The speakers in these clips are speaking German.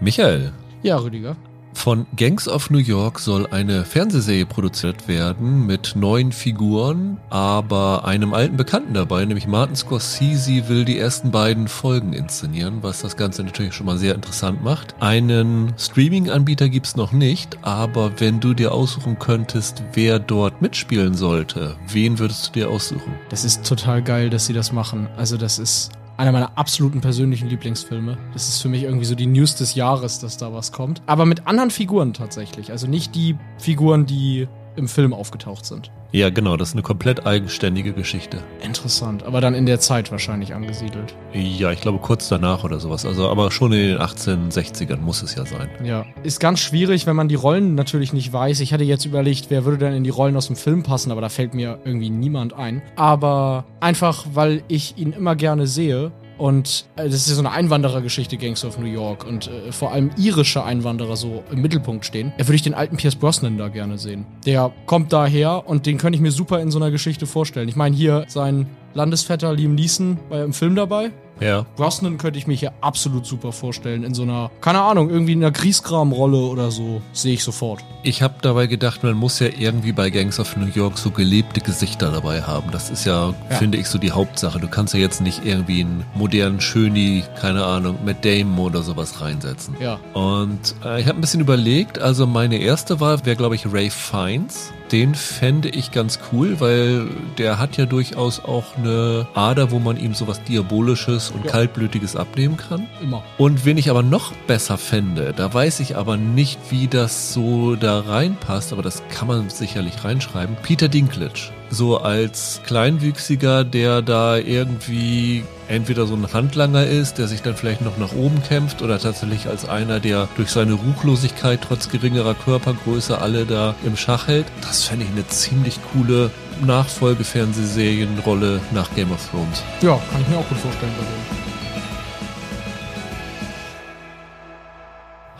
Michael, Ja, Rüdiger. von Gangs of New York soll eine Fernsehserie produziert werden mit neuen Figuren, aber einem alten Bekannten dabei, nämlich Martin Scorsese will die ersten beiden Folgen inszenieren, was das Ganze natürlich schon mal sehr interessant macht. Einen Streaming-Anbieter gibt's noch nicht, aber wenn du dir aussuchen könntest, wer dort mitspielen sollte, wen würdest du dir aussuchen? Das ist total geil, dass sie das machen. Also, das ist einer meiner absoluten persönlichen Lieblingsfilme. Das ist für mich irgendwie so die News des Jahres, dass da was kommt. Aber mit anderen Figuren tatsächlich. Also nicht die Figuren, die im Film aufgetaucht sind. Ja, genau, das ist eine komplett eigenständige Geschichte. Interessant. Aber dann in der Zeit wahrscheinlich angesiedelt. Ja, ich glaube kurz danach oder sowas. Also, aber schon in den 1860ern muss es ja sein. Ja. Ist ganz schwierig, wenn man die Rollen natürlich nicht weiß. Ich hatte jetzt überlegt, wer würde denn in die Rollen aus dem Film passen, aber da fällt mir irgendwie niemand ein. Aber einfach, weil ich ihn immer gerne sehe. Und äh, das ist ja so eine Einwanderergeschichte, Gangs of New York. Und äh, vor allem irische Einwanderer so im Mittelpunkt stehen. Da würde ich den alten Pierce Brosnan da gerne sehen. Der kommt daher und den könnte ich mir super in so einer Geschichte vorstellen. Ich meine, hier sein Landesvetter Liam Neeson war ja im Film dabei. Ja. Brosnan könnte ich mir hier absolut super vorstellen. In so einer, keine Ahnung, irgendwie in einer Griesgram-Rolle oder so. Sehe ich sofort. Ich habe dabei gedacht, man muss ja irgendwie bei Gangs of New York so gelebte Gesichter dabei haben. Das ist ja, Ja. finde ich, so die Hauptsache. Du kannst ja jetzt nicht irgendwie einen modernen Schöni, keine Ahnung, mit Damon oder sowas reinsetzen. Ja. Und äh, ich habe ein bisschen überlegt, also meine erste Wahl wäre, glaube ich, Ray Fiennes. Den fände ich ganz cool, weil der hat ja durchaus auch eine Ader, wo man ihm sowas Diabolisches und Ja. Kaltblütiges abnehmen kann. Immer. Und wen ich aber noch besser fände, da weiß ich aber nicht, wie das so da reinpasst, aber das kann man sicherlich reinschreiben. Peter Dinklage. So als Kleinwüchsiger, der da irgendwie entweder so ein Handlanger ist, der sich dann vielleicht noch nach oben kämpft oder tatsächlich als einer, der durch seine Ruchlosigkeit trotz geringerer Körpergröße alle da im Schach hält. Das fände ich eine ziemlich coole Nachfolgefernsehserienrolle nach Game of Thrones. Ja, kann ich mir auch gut vorstellen.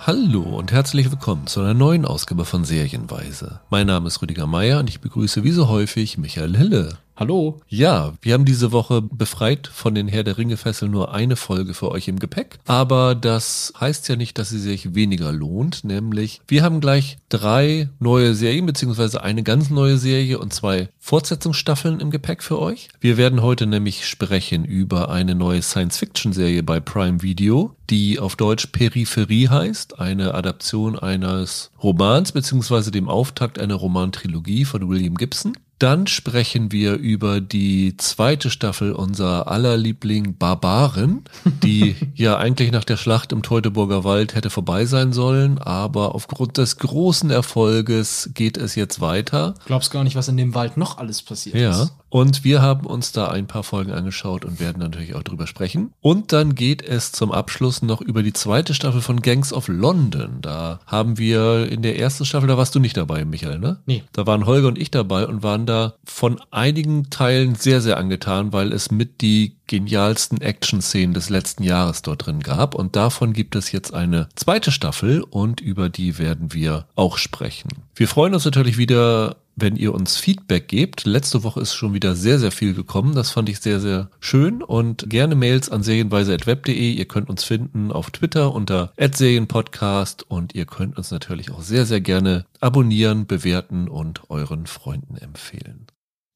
Hallo und herzlich willkommen zu einer neuen Ausgabe von Serienweise. Mein Name ist Rüdiger Meier und ich begrüße wie so häufig Michael Hille. Hallo. Ja, wir haben diese Woche befreit von den Herr der Ringe Fesseln nur eine Folge für euch im Gepäck. Aber das heißt ja nicht, dass sie sich weniger lohnt. Nämlich, wir haben gleich drei neue Serien, beziehungsweise eine ganz neue Serie und zwei Fortsetzungsstaffeln im Gepäck für euch. Wir werden heute nämlich sprechen über eine neue Science-Fiction-Serie bei Prime Video, die auf Deutsch Peripherie heißt. Eine Adaption eines Romans, beziehungsweise dem Auftakt einer Romantrilogie von William Gibson. Dann sprechen wir über die zweite Staffel unserer aller Liebling Barbaren, die ja eigentlich nach der Schlacht im Teutoburger Wald hätte vorbei sein sollen, aber aufgrund des großen Erfolges geht es jetzt weiter. Glaubst gar nicht, was in dem Wald noch alles passiert Ja, ist. Und wir haben uns da ein paar Folgen angeschaut und werden natürlich auch drüber sprechen. Und dann geht es zum Abschluss noch über die zweite Staffel von Gangs of London. Da haben wir in der ersten Staffel, da warst du nicht dabei, Michael, ne? Nee. Da waren Holger und ich dabei und waren da von einigen Teilen sehr, sehr angetan, weil es mit die genialsten Action-Szenen des letzten Jahres dort drin gab. Und davon gibt es jetzt eine zweite Staffel und über die werden wir auch sprechen. Wir freuen uns natürlich wieder wenn ihr uns Feedback gebt. Letzte Woche ist schon wieder sehr, sehr viel gekommen. Das fand ich sehr, sehr schön und gerne Mails an serienweise.web.de. Ihr könnt uns finden auf Twitter unter @serienpodcast und ihr könnt uns natürlich auch sehr, sehr gerne abonnieren, bewerten und euren Freunden empfehlen.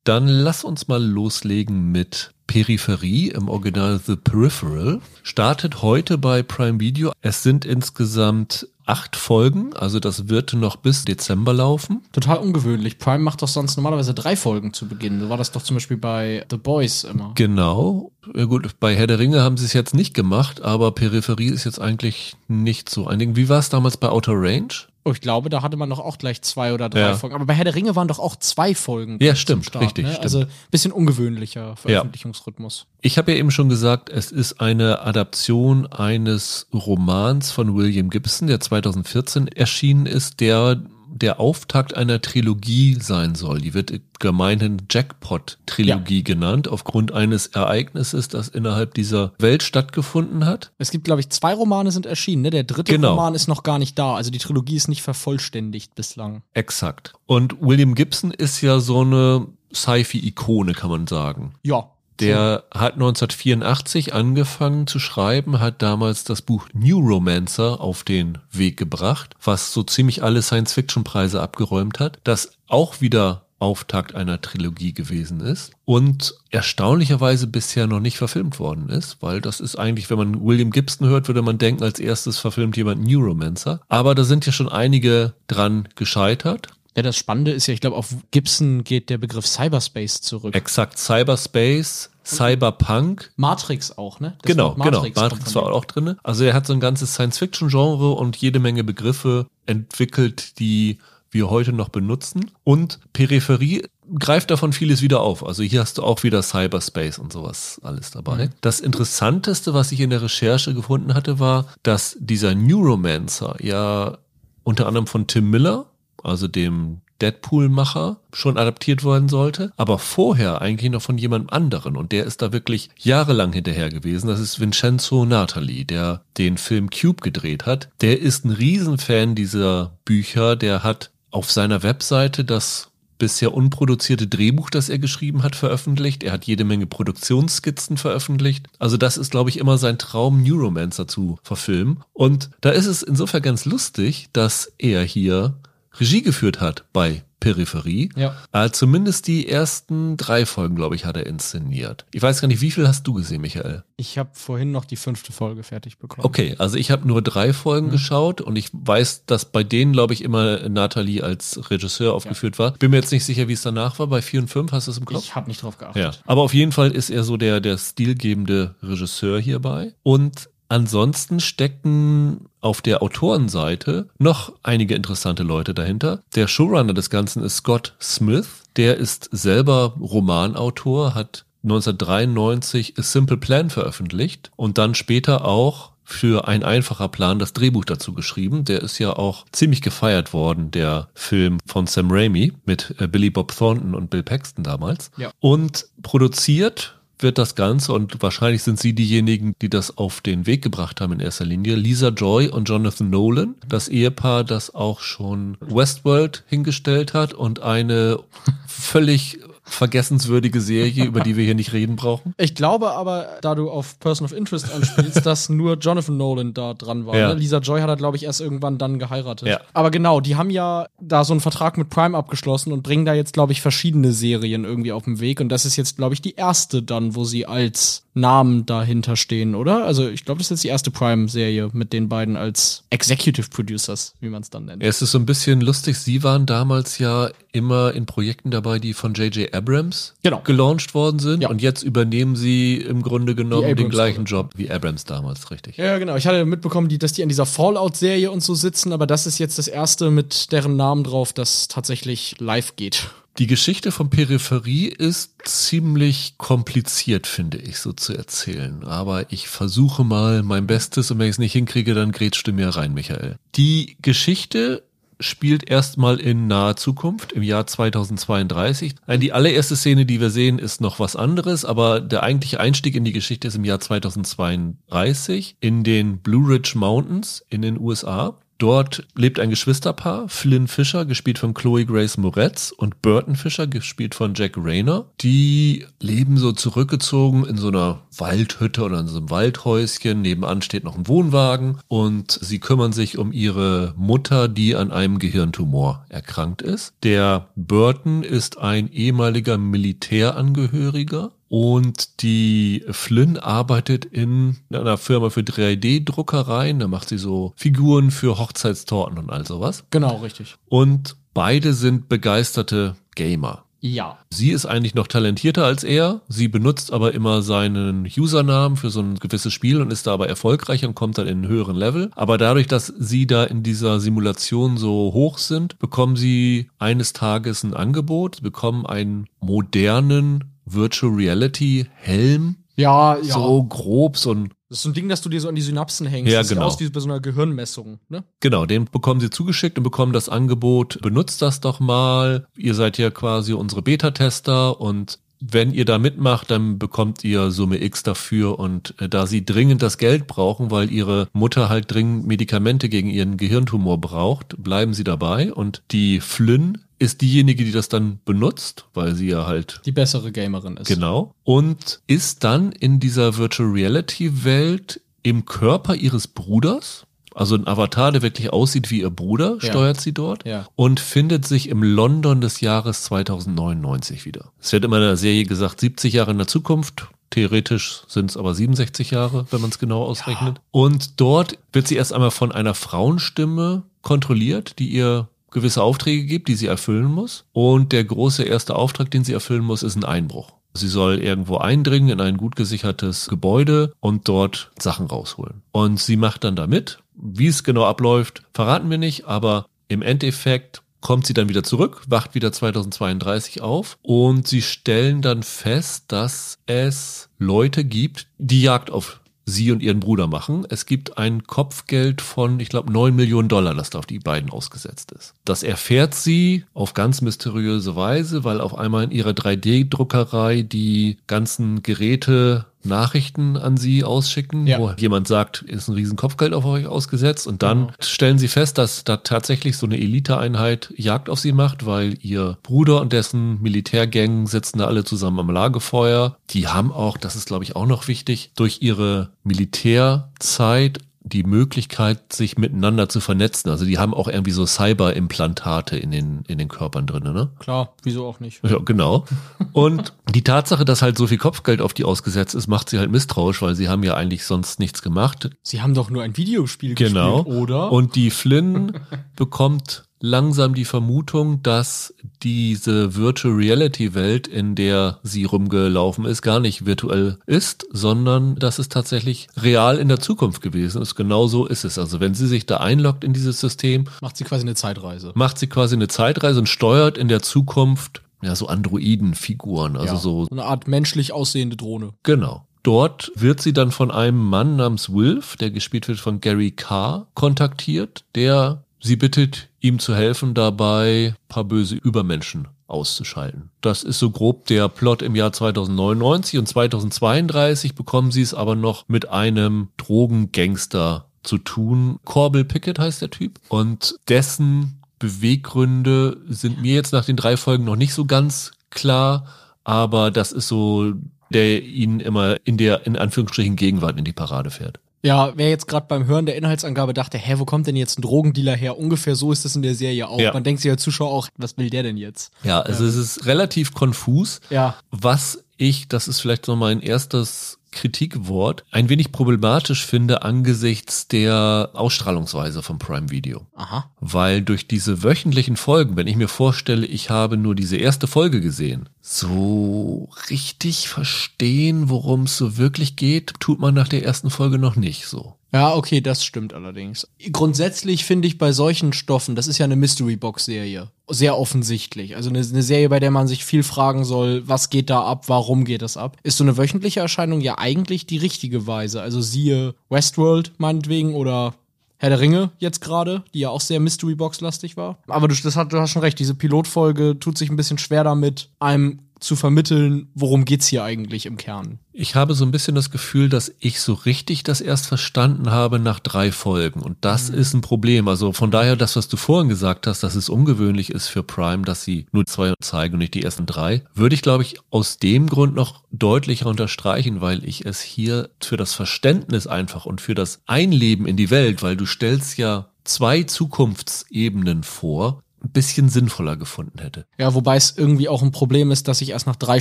Dann lass uns mal loslegen mit Peripherie im Original The Peripheral. Startet heute bei Prime Video. Es sind insgesamt acht Folgen, also das wird noch bis Dezember laufen. Total ungewöhnlich. Prime macht doch sonst normalerweise drei Folgen zu Beginn. So war das doch zum Beispiel bei The Boys immer. Genau. Ja gut, bei Herr der Ringe haben sie es jetzt nicht gemacht, aber Peripherie ist jetzt eigentlich nicht so ein Ding. Wie war es damals bei Outer Range? Oh, ich glaube, da hatte man doch auch gleich zwei oder drei Ja. Folgen. Aber bei Herr der Ringe waren doch auch zwei Folgen. Ja, stimmt, Start, richtig, Ne? stimmt. Also bisschen ungewöhnlicher Veröffentlichungsrhythmus. Ich habe ja eben schon gesagt, es ist eine Adaption eines Romans von William Gibson, der 2014 erschienen ist, der der Auftakt einer Trilogie sein soll. Die wird gemeinhin Jackpot-Trilogie genannt, aufgrund eines Ereignisses, das innerhalb dieser Welt stattgefunden hat. Es gibt, glaube ich, zwei Romane sind erschienen. Ne? Der dritte Genau. Roman ist noch gar nicht da. Also die Trilogie ist nicht vervollständigt bislang. Exakt. Und William Gibson ist ja so eine Sci-Fi-Ikone, kann man sagen. Ja, Der hat 1984 angefangen zu schreiben, hat damals das Buch New Romancer auf den Weg gebracht, was so ziemlich alle Science-Fiction-Preise abgeräumt hat, das auch wieder Auftakt einer Trilogie gewesen ist und erstaunlicherweise bisher noch nicht verfilmt worden ist, weil das ist eigentlich, wenn man William Gibson hört, würde man denken, als erstes verfilmt jemand Neuromancer. Aber da sind ja schon einige dran gescheitert. Ja, das Spannende ist ja, ich glaube, auf Gibson geht der Begriff Cyberspace zurück. Exakt, Cyberspace, Cyberpunk. Matrix auch, ne? Das genau, Wort genau. Matrix war auch drin. Also er hat so ein ganzes Science-Fiction-Genre und jede Menge Begriffe entwickelt, die wir heute noch benutzen. Und Peripherie greift davon vieles wieder auf. Also hier hast du auch wieder Cyberspace und sowas alles dabei. Mhm. Das Interessanteste, was ich in der Recherche gefunden hatte, war, dass dieser Neuromancer ja unter anderem von Tim Miller, also dem Deadpool-Macher, schon adaptiert worden sollte, aber vorher eigentlich noch von jemand anderen und der ist da wirklich jahrelang hinterher gewesen. Das ist Vincenzo Natali, der den Film Cube gedreht hat. Der ist ein Riesenfan dieser Bücher, der hat auf seiner Webseite das bisher unproduzierte Drehbuch, das er geschrieben hat, veröffentlicht. Er hat jede Menge Produktionsskizzen veröffentlicht. Also das ist, glaube ich, immer sein Traum, Neuromancer zu verfilmen. Und da ist es insofern ganz lustig, dass er hier Regie geführt hat bei Peripherie. Ja. Äh, zumindest die ersten drei Folgen, glaube ich, hat er inszeniert. Ich weiß gar nicht, wie viel hast du gesehen, Michael? Ich habe vorhin noch die fünfte Folge fertig bekommen. Okay, also ich habe nur drei Folgen Mhm. geschaut und ich weiß, dass bei denen, glaube ich, immer Nathalie als Regisseur aufgeführt war. Bin mir jetzt nicht sicher, wie es danach war. Bei vier und fünf hast du es im Kopf? Ich habe nicht drauf geachtet. Ja, aber auf jeden Fall ist er so der, der stilgebende Regisseur hierbei. Und ansonsten stecken auf der Autorenseite noch einige interessante Leute dahinter. Der Showrunner des Ganzen ist Scott Smith. Der ist selber Romanautor, hat 1993 A Simple Plan veröffentlicht und dann später auch für ein einfacher Plan das Drehbuch dazu geschrieben. Der ist ja auch ziemlich gefeiert worden, der Film von Sam Raimi mit äh, Billy Bob Thornton und Bill Paxton damals. Ja. Und produziert wird das Ganze und wahrscheinlich sind sie diejenigen, die das auf den Weg gebracht haben in erster Linie. Lisa Joy und Jonathan Nolan, das Ehepaar, das auch schon Westworld hingestellt hat und eine völlig vergessenswürdige Serie, über die wir hier nicht reden brauchen. Ich glaube aber, da du auf Person of Interest anspielst, dass nur Jonathan Nolan da dran war. Ja. Ne? Lisa Joy hat er, glaube ich, erst irgendwann dann geheiratet. Ja. Aber genau, die haben ja da so einen Vertrag mit Prime abgeschlossen und bringen da jetzt, glaube ich, verschiedene Serien irgendwie auf den Weg. Und das ist jetzt, glaube ich, die erste dann, wo sie als Namen dahinter stehen, oder? Also ich glaube, das ist jetzt die erste Prime-Serie mit den beiden als Executive Producers, wie man es dann nennt. Es ist so ein bisschen lustig, sie waren damals ja immer in Projekten dabei, die von J.J. Abrams Genau. gelauncht worden sind Ja. und jetzt übernehmen sie im Grunde genommen den gleichen. Job wie Abrams damals, richtig. Ja, genau. Ich hatte mitbekommen, die, dass die an dieser Fallout-Serie und so sitzen, aber das ist jetzt das erste mit deren Namen drauf, das tatsächlich live geht. Die Geschichte von Peripherie ist ziemlich kompliziert, finde ich, so zu erzählen. Aber ich versuche mal mein Bestes und wenn ich es nicht hinkriege, dann grätschst du mir rein, Michael. Die Geschichte spielt erstmal in naher Zukunft, im Jahr 2032. Nein, die allererste Szene, die wir sehen, ist noch was anderes, aber der eigentliche Einstieg in die Geschichte ist im Jahr 2032 in den Blue Ridge Mountains in den USA. Dort lebt ein Geschwisterpaar, Flynn Fisher, gespielt von Chloe Grace Moretz, und Burton Fisher, gespielt von Jack Rayner. Die leben so zurückgezogen in so einer Waldhütte oder in so einem Waldhäuschen. Nebenan steht noch ein Wohnwagen und sie kümmern sich um ihre Mutter, die an einem Gehirntumor erkrankt ist. Der Burton ist ein ehemaliger Militärangehöriger und die Flynn arbeitet in einer Firma für 3D-Druckereien. Da macht sie so Figuren für Hochzeitstorten und all sowas. Genau, richtig. Und beide sind begeisterte Gamer. Ja. Sie ist eigentlich noch talentierter als er. Sie benutzt aber immer seinen Usernamen für so ein gewisses Spiel und ist da aber erfolgreicher und kommt dann in einen höheren Level. Aber dadurch, dass sie da in dieser Simulation so hoch sind, bekommen sie eines Tages ein Angebot, Sie bekommen einen modernen Virtual Reality Helm. Ja, ja. So grob, so ein Das ist so ein Ding, das du dir so an die Synapsen hängst. Ja, das sieht genau. aus wie bei so einer Gehirnmessung, ne? Genau, den bekommen sie zugeschickt und bekommen das Angebot, benutzt das doch mal. Ihr seid ja quasi unsere Beta-Tester und wenn ihr da mitmacht, dann bekommt ihr Summe X dafür und äh, da sie dringend das Geld brauchen, weil ihre Mutter halt dringend Medikamente gegen ihren Gehirntumor braucht, bleiben sie dabei und die Flynn ist diejenige, die das dann benutzt, weil sie ja halt Die bessere Gamerin ist. Genau. Und ist dann in dieser Virtual Reality Welt im Körper ihres Bruders. Also ein Avatar, der wirklich aussieht wie ihr Bruder, Ja. steuert sie dort Ja. und findet sich im London des Jahres 2099 wieder. Es wird immer in der Serie gesagt, 70 Jahre in der Zukunft. Theoretisch sind es aber 67 Jahre, wenn man es genau ausrechnet. Und dort wird sie erst einmal von einer Frauenstimme kontrolliert, die ihr gewisse Aufträge gibt, die sie erfüllen muss. Und der große erste Auftrag, den sie erfüllen muss, ist ein Einbruch. Sie soll irgendwo eindringen in ein gut gesichertes Gebäude und dort Sachen rausholen. Und sie macht dann da mit. Wie es genau abläuft, verraten wir nicht, aber im Endeffekt kommt sie dann wieder zurück, wacht wieder 2032 auf und sie stellen dann fest, dass es Leute gibt, die Jagd auf sie und ihren Bruder machen. Es gibt ein Kopfgeld von, ich glaube, 9 Millionen Dollar, das da auf die beiden ausgesetzt ist. Das erfährt sie auf ganz mysteriöse Weise, weil auf einmal in ihrer 3D-Druckerei die ganzen Geräte Nachrichten an sie ausschicken, Ja. wo jemand sagt, ist ein riesen Kopfgeld auf euch ausgesetzt und dann Genau. stellen sie fest, dass da tatsächlich so eine Eliteeinheit Jagd auf sie macht, weil ihr Bruder und dessen Militärgang sitzen da alle zusammen am Lagerfeuer. Die haben auch, das ist glaube ich auch noch wichtig, durch ihre Militärzeit die Möglichkeit, sich miteinander zu vernetzen. Also die haben auch irgendwie so Cyber-Implantate in den, in den Körpern drin, ne? Klar, wieso auch nicht? Ja, genau. Und die Tatsache, dass halt so viel Kopfgeld auf die ausgesetzt ist, macht sie halt misstrauisch, weil sie haben ja eigentlich sonst nichts gemacht. Sie haben doch nur ein Videospiel Genau. gespielt, oder? Und die Flynn bekommt langsam die Vermutung, dass diese Virtual Reality Welt, in der sie rumgelaufen ist, gar nicht virtuell ist, sondern dass es tatsächlich real in der Zukunft gewesen ist. Genau so ist es. Also wenn sie sich da einloggt in dieses System, macht sie quasi eine Zeitreise. macht sie quasi eine Zeitreise und steuert in der Zukunft ja so Androidenfiguren, also Ja. so eine Art menschlich aussehende Drohne. Genau. Dort wird sie dann von einem Mann namens Wilf, der gespielt wird von Gary Carr, kontaktiert, der sie bittet, ihm zu helfen, dabei paar böse Übermenschen auszuschalten. Das ist so grob der Plot im Jahr 2099 und 2032 bekommen sie es aber noch mit einem Drogengangster zu tun. Corbel Pickett heißt der Typ und dessen Beweggründe sind mir jetzt nach den drei Folgen noch nicht so ganz klar, aber das ist so, der ihn immer in der, in Anführungsstrichen, Gegenwart in die Parade fährt. Ja, wer jetzt gerade beim Hören der Inhaltsangabe dachte, hä, wo kommt denn jetzt ein Drogendealer her? Ungefähr so ist es in der Serie auch. Ja. Man denkt sich als Zuschauer auch, was will der denn jetzt? Ja, also es ist relativ konfus. Ja. Was ich, das ist vielleicht noch mein erstes Kritikwort, ein wenig problematisch finde angesichts der Ausstrahlungsweise von Prime Video. Aha. Weil durch diese wöchentlichen Folgen, wenn ich mir vorstelle, ich habe nur diese erste Folge gesehen, so richtig verstehen, worum es so wirklich geht, tut man nach der ersten Folge noch nicht so. Ja, okay, das stimmt allerdings. Grundsätzlich finde ich bei solchen Stoffen, das ist ja eine Mystery Box Serie, sehr offensichtlich. Also eine, eine Serie, bei der man sich viel fragen soll, was geht da ab, warum geht das ab? Ist so eine wöchentliche Erscheinung ja eigentlich die richtige Weise. Also siehe Westworld meinetwegen oder Herr der Ringe jetzt gerade, die ja auch sehr Mystery Box lastig war. Aber du, das hat, du hast schon recht, diese Pilotfolge tut sich ein bisschen schwer damit, einem zu vermitteln, worum geht's hier eigentlich im Kern. Ich habe so ein bisschen das Gefühl, dass ich so richtig das erst verstanden habe nach drei Folgen. Und das ist ein Problem. Also von daher, das, was du vorhin gesagt hast, dass es ungewöhnlich ist für Prime, dass sie nur zwei zeigen und nicht die ersten drei, würde ich, glaube ich, aus dem Grund noch deutlicher unterstreichen, weil ich es hier für das Verständnis einfach und für das Einleben in die Welt, weil du stellst ja zwei Zukunftsebenen vor, ein bisschen sinnvoller gefunden hätte. Ja, wobei es irgendwie auch ein Problem ist, dass ich erst nach drei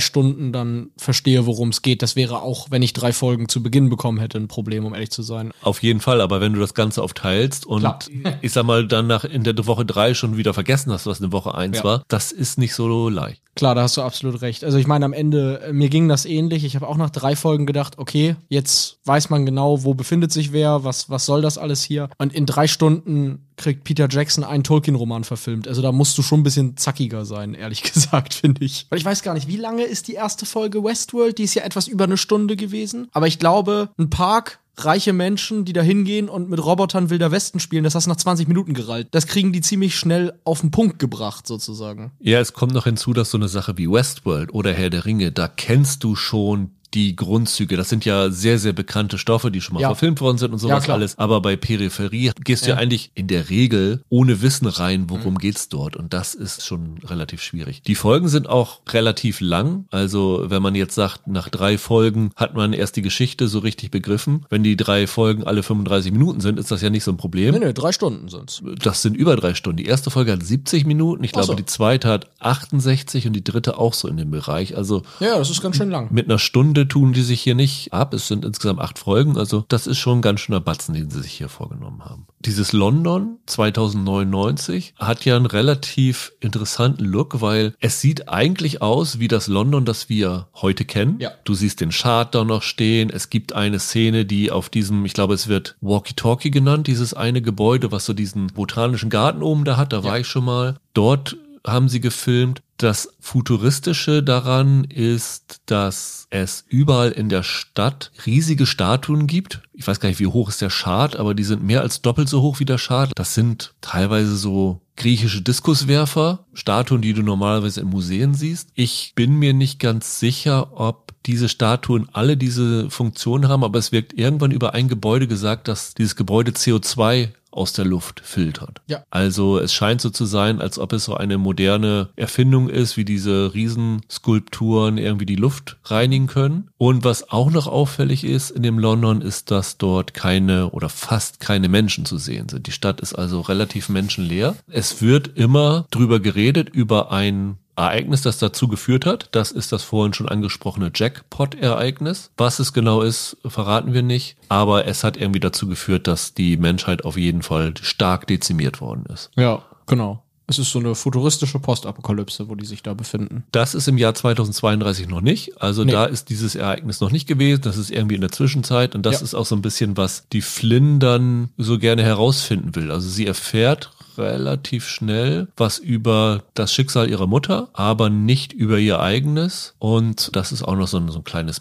Stunden dann verstehe, worum es geht. Das wäre auch, wenn ich drei Folgen zu Beginn bekommen hätte, ein Problem, um ehrlich zu sein. Auf jeden Fall, aber wenn du das Ganze aufteilst und Klar. ich sag mal, dann nach in der Woche drei schon wieder vergessen hast, was eine Woche eins Ja. war, das ist nicht so leicht. Klar, da hast du absolut recht. Also ich meine, am Ende, äh, mir ging das ähnlich. Ich habe auch nach drei Folgen gedacht, okay, jetzt weiß man genau, wo befindet sich wer, was, was soll das alles hier. Und in drei Stunden kriegt Peter Jackson einen Tolkien-Roman verfilmt. Also da musst du schon ein bisschen zackiger sein, ehrlich gesagt, finde ich. Weil ich weiß gar nicht, wie lange ist die erste Folge Westworld? Die ist ja etwas über eine Stunde gewesen. Aber ich glaube, ein Park, reiche Menschen, die da hingehen und mit Robotern Wilder Westen spielen, das hast du nach 20 Minuten gerallt. Das kriegen die ziemlich schnell auf den Punkt gebracht, sozusagen. Ja, es kommt noch hinzu, dass so eine Sache wie Westworld oder Herr der Ringe, da kennst du schon die Grundzüge. Das sind ja sehr, sehr bekannte Stoffe, die schon mal Ja. verfilmt worden sind und sowas klar. alles. Aber bei Peripherie gehst du ja Ja. eigentlich in der Regel ohne Wissen rein, worum Mhm. geht's dort. Und das ist schon relativ schwierig. Die Folgen sind auch relativ lang. Also wenn man jetzt sagt, nach drei Folgen hat man erst die Geschichte so richtig begriffen. Wenn die drei Folgen alle 35 Minuten sind, ist das ja nicht so ein Problem. Nee, nee, drei Stunden sind's. Das sind über drei Stunden. Die erste Folge hat 70 Minuten. Ich glaube, so. die zweite hat 68 und die dritte auch so in dem Bereich. Also Ja, das ist ganz schön lang. mit einer Stunde tun die sich hier nicht ab. Es sind insgesamt acht Folgen. Also das ist schon ein ganz schöner Batzen, den sie sich hier vorgenommen haben. Dieses London 2099 hat ja einen relativ interessanten Look, weil es sieht eigentlich aus wie das London, das wir heute kennen. Ja. Du siehst den Chart da noch stehen. Es gibt eine Szene, die auf diesem, ich glaube, es wird Walkie-Talkie genannt, dieses eine Gebäude, was so diesen botanischen Garten oben da hat. Da war ich schon mal. Dort haben sie gefilmt. Das Futuristische daran ist, dass es überall in der Stadt riesige Statuen gibt. Ich weiß gar nicht, wie hoch ist der Chart, aber die sind mehr als doppelt so hoch wie der Chart. Das sind teilweise so griechische Diskuswerfer, Statuen, die du normalerweise in Museen siehst. Ich bin mir nicht ganz sicher, ob diese Statuen alle diese Funktion haben, aber es wirkt irgendwann über ein Gebäude gesagt, dass dieses Gebäude CO2 aus der Luft filtert. Ja. Also es scheint so zu sein, als ob es so eine moderne Erfindung ist, wie diese Riesenskulpturen irgendwie die Luft reinigen können. Und was auch noch auffällig ist in dem London, ist, dass dort keine oder fast keine Menschen zu sehen sind. Die Stadt ist also relativ menschenleer. Es wird immer drüber geredet, über ein Ereignis, das dazu geführt hat. Das ist das vorhin schon angesprochene Jackpot-Ereignis. Was es genau ist, verraten wir nicht. Aber es hat irgendwie dazu geführt, dass die Menschheit auf jeden Fall stark dezimiert worden ist. Ja, genau. Es ist so eine futuristische Postapokalypse, wo die sich da befinden. Das ist im Jahr 2032 noch nicht. Also Nee. da ist dieses Ereignis noch nicht gewesen. Das ist irgendwie in der Zwischenzeit. Und das Ja. ist auch so ein bisschen, was die Flynn dann so gerne herausfinden will. Also sie erfährt relativ schnell was über das Schicksal ihrer Mutter, aber nicht über ihr eigenes. Und das ist auch noch so ein, so ein kleines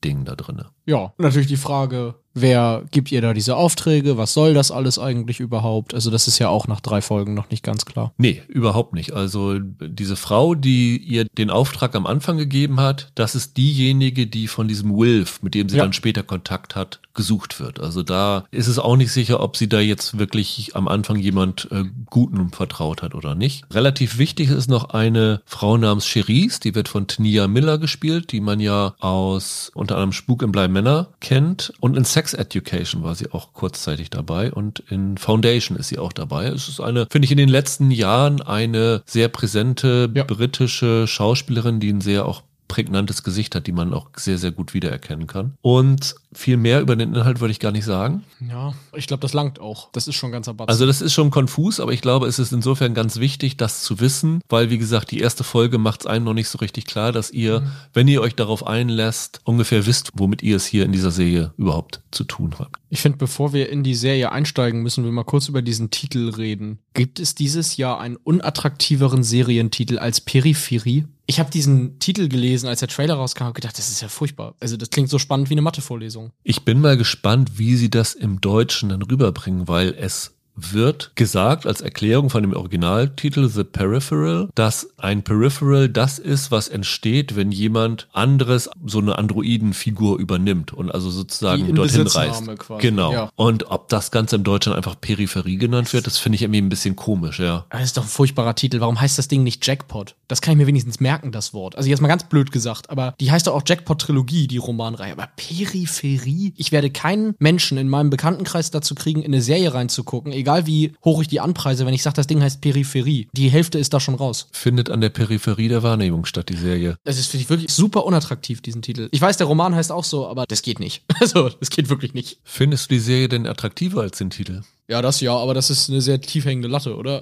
Mystery-Box-Ding da drinne. Ja, natürlich die Frage, wer gibt ihr da diese Aufträge? Was soll das alles eigentlich überhaupt? Also, das ist ja auch nach drei Folgen noch nicht ganz klar. Nee, überhaupt nicht. Also diese Frau, die ihr den Auftrag am Anfang gegeben hat, das ist diejenige, die von diesem Wilf, mit dem sie Ja. dann später Kontakt hat, gesucht wird. Also da ist es auch nicht sicher, ob sie da jetzt wirklich am Anfang jemand äh, Guten vertraut hat oder nicht. Relativ wichtig ist noch eine Frau namens Cherise, die wird von Tania Miller gespielt, die man ja aus unter anderem Spuk im Blei Männer kennt. Und in Sex Education war sie auch kurzzeitig dabei und in Foundation ist sie auch dabei. Es ist eine, finde ich, in den letzten Jahren eine sehr präsente Ja. britische Schauspielerin, die ein sehr auch prägnantes Gesicht hat, die man auch sehr, sehr gut wiedererkennen kann. Und viel mehr über den Inhalt würde ich gar nicht sagen. Ja, ich glaube, das langt auch. Das ist schon ganz Batzen. Also das ist schon konfus, aber ich glaube, es ist insofern ganz wichtig, das zu wissen, weil wie gesagt, die erste Folge macht es einem noch nicht so richtig klar, dass ihr, wenn ihr euch darauf einlässt, ungefähr wisst, womit ihr es hier in dieser Serie überhaupt zu tun habt. Ich finde, bevor wir in die Serie einsteigen, müssen wir mal kurz über diesen Titel reden. Gibt es dieses Jahr einen unattraktiveren Serientitel als Peripherie? Ich habe diesen Titel gelesen, als der Trailer rauskam, und gedacht, das ist ja furchtbar. Also das klingt so spannend wie eine Mathevorlesung. Ich bin mal gespannt, wie sie das im Deutschen dann rüberbringen, weil es wird gesagt als Erklärung von dem Originaltitel The Peripheral, dass ein Peripheral das ist, was entsteht, wenn jemand anderes so eine Androidenfigur übernimmt und also sozusagen in dorthin reist. quasi, Genau. ja. Und ob das Ganze im Deutschen einfach Peripherie genannt wird, das finde ich irgendwie ein bisschen komisch, ja. Das ist doch ein furchtbarer Titel. Warum heißt das Ding nicht Jackpot? Das kann ich mir wenigstens merken, das Wort. Also jetzt mal ganz blöd gesagt, aber die heißt doch auch Jackpot-Trilogie, die Romanreihe. Aber Peripherie? Ich werde keinen Menschen in meinem Bekanntenkreis dazu kriegen, in eine Serie reinzugucken, egal wie hoch ich die anpreise, wenn ich sage, das Ding heißt Peripherie. Die Hälfte ist da schon raus. Findet an der Peripherie der Wahrnehmung statt, die Serie. Es ist finde ich wirklich super unattraktiv, diesen Titel. Ich weiß, der Roman heißt auch so, aber das geht nicht. Also, das geht wirklich nicht. Findest du die Serie denn attraktiver als den Titel? Ja, das ja, aber das ist eine sehr tief hängende Latte, oder?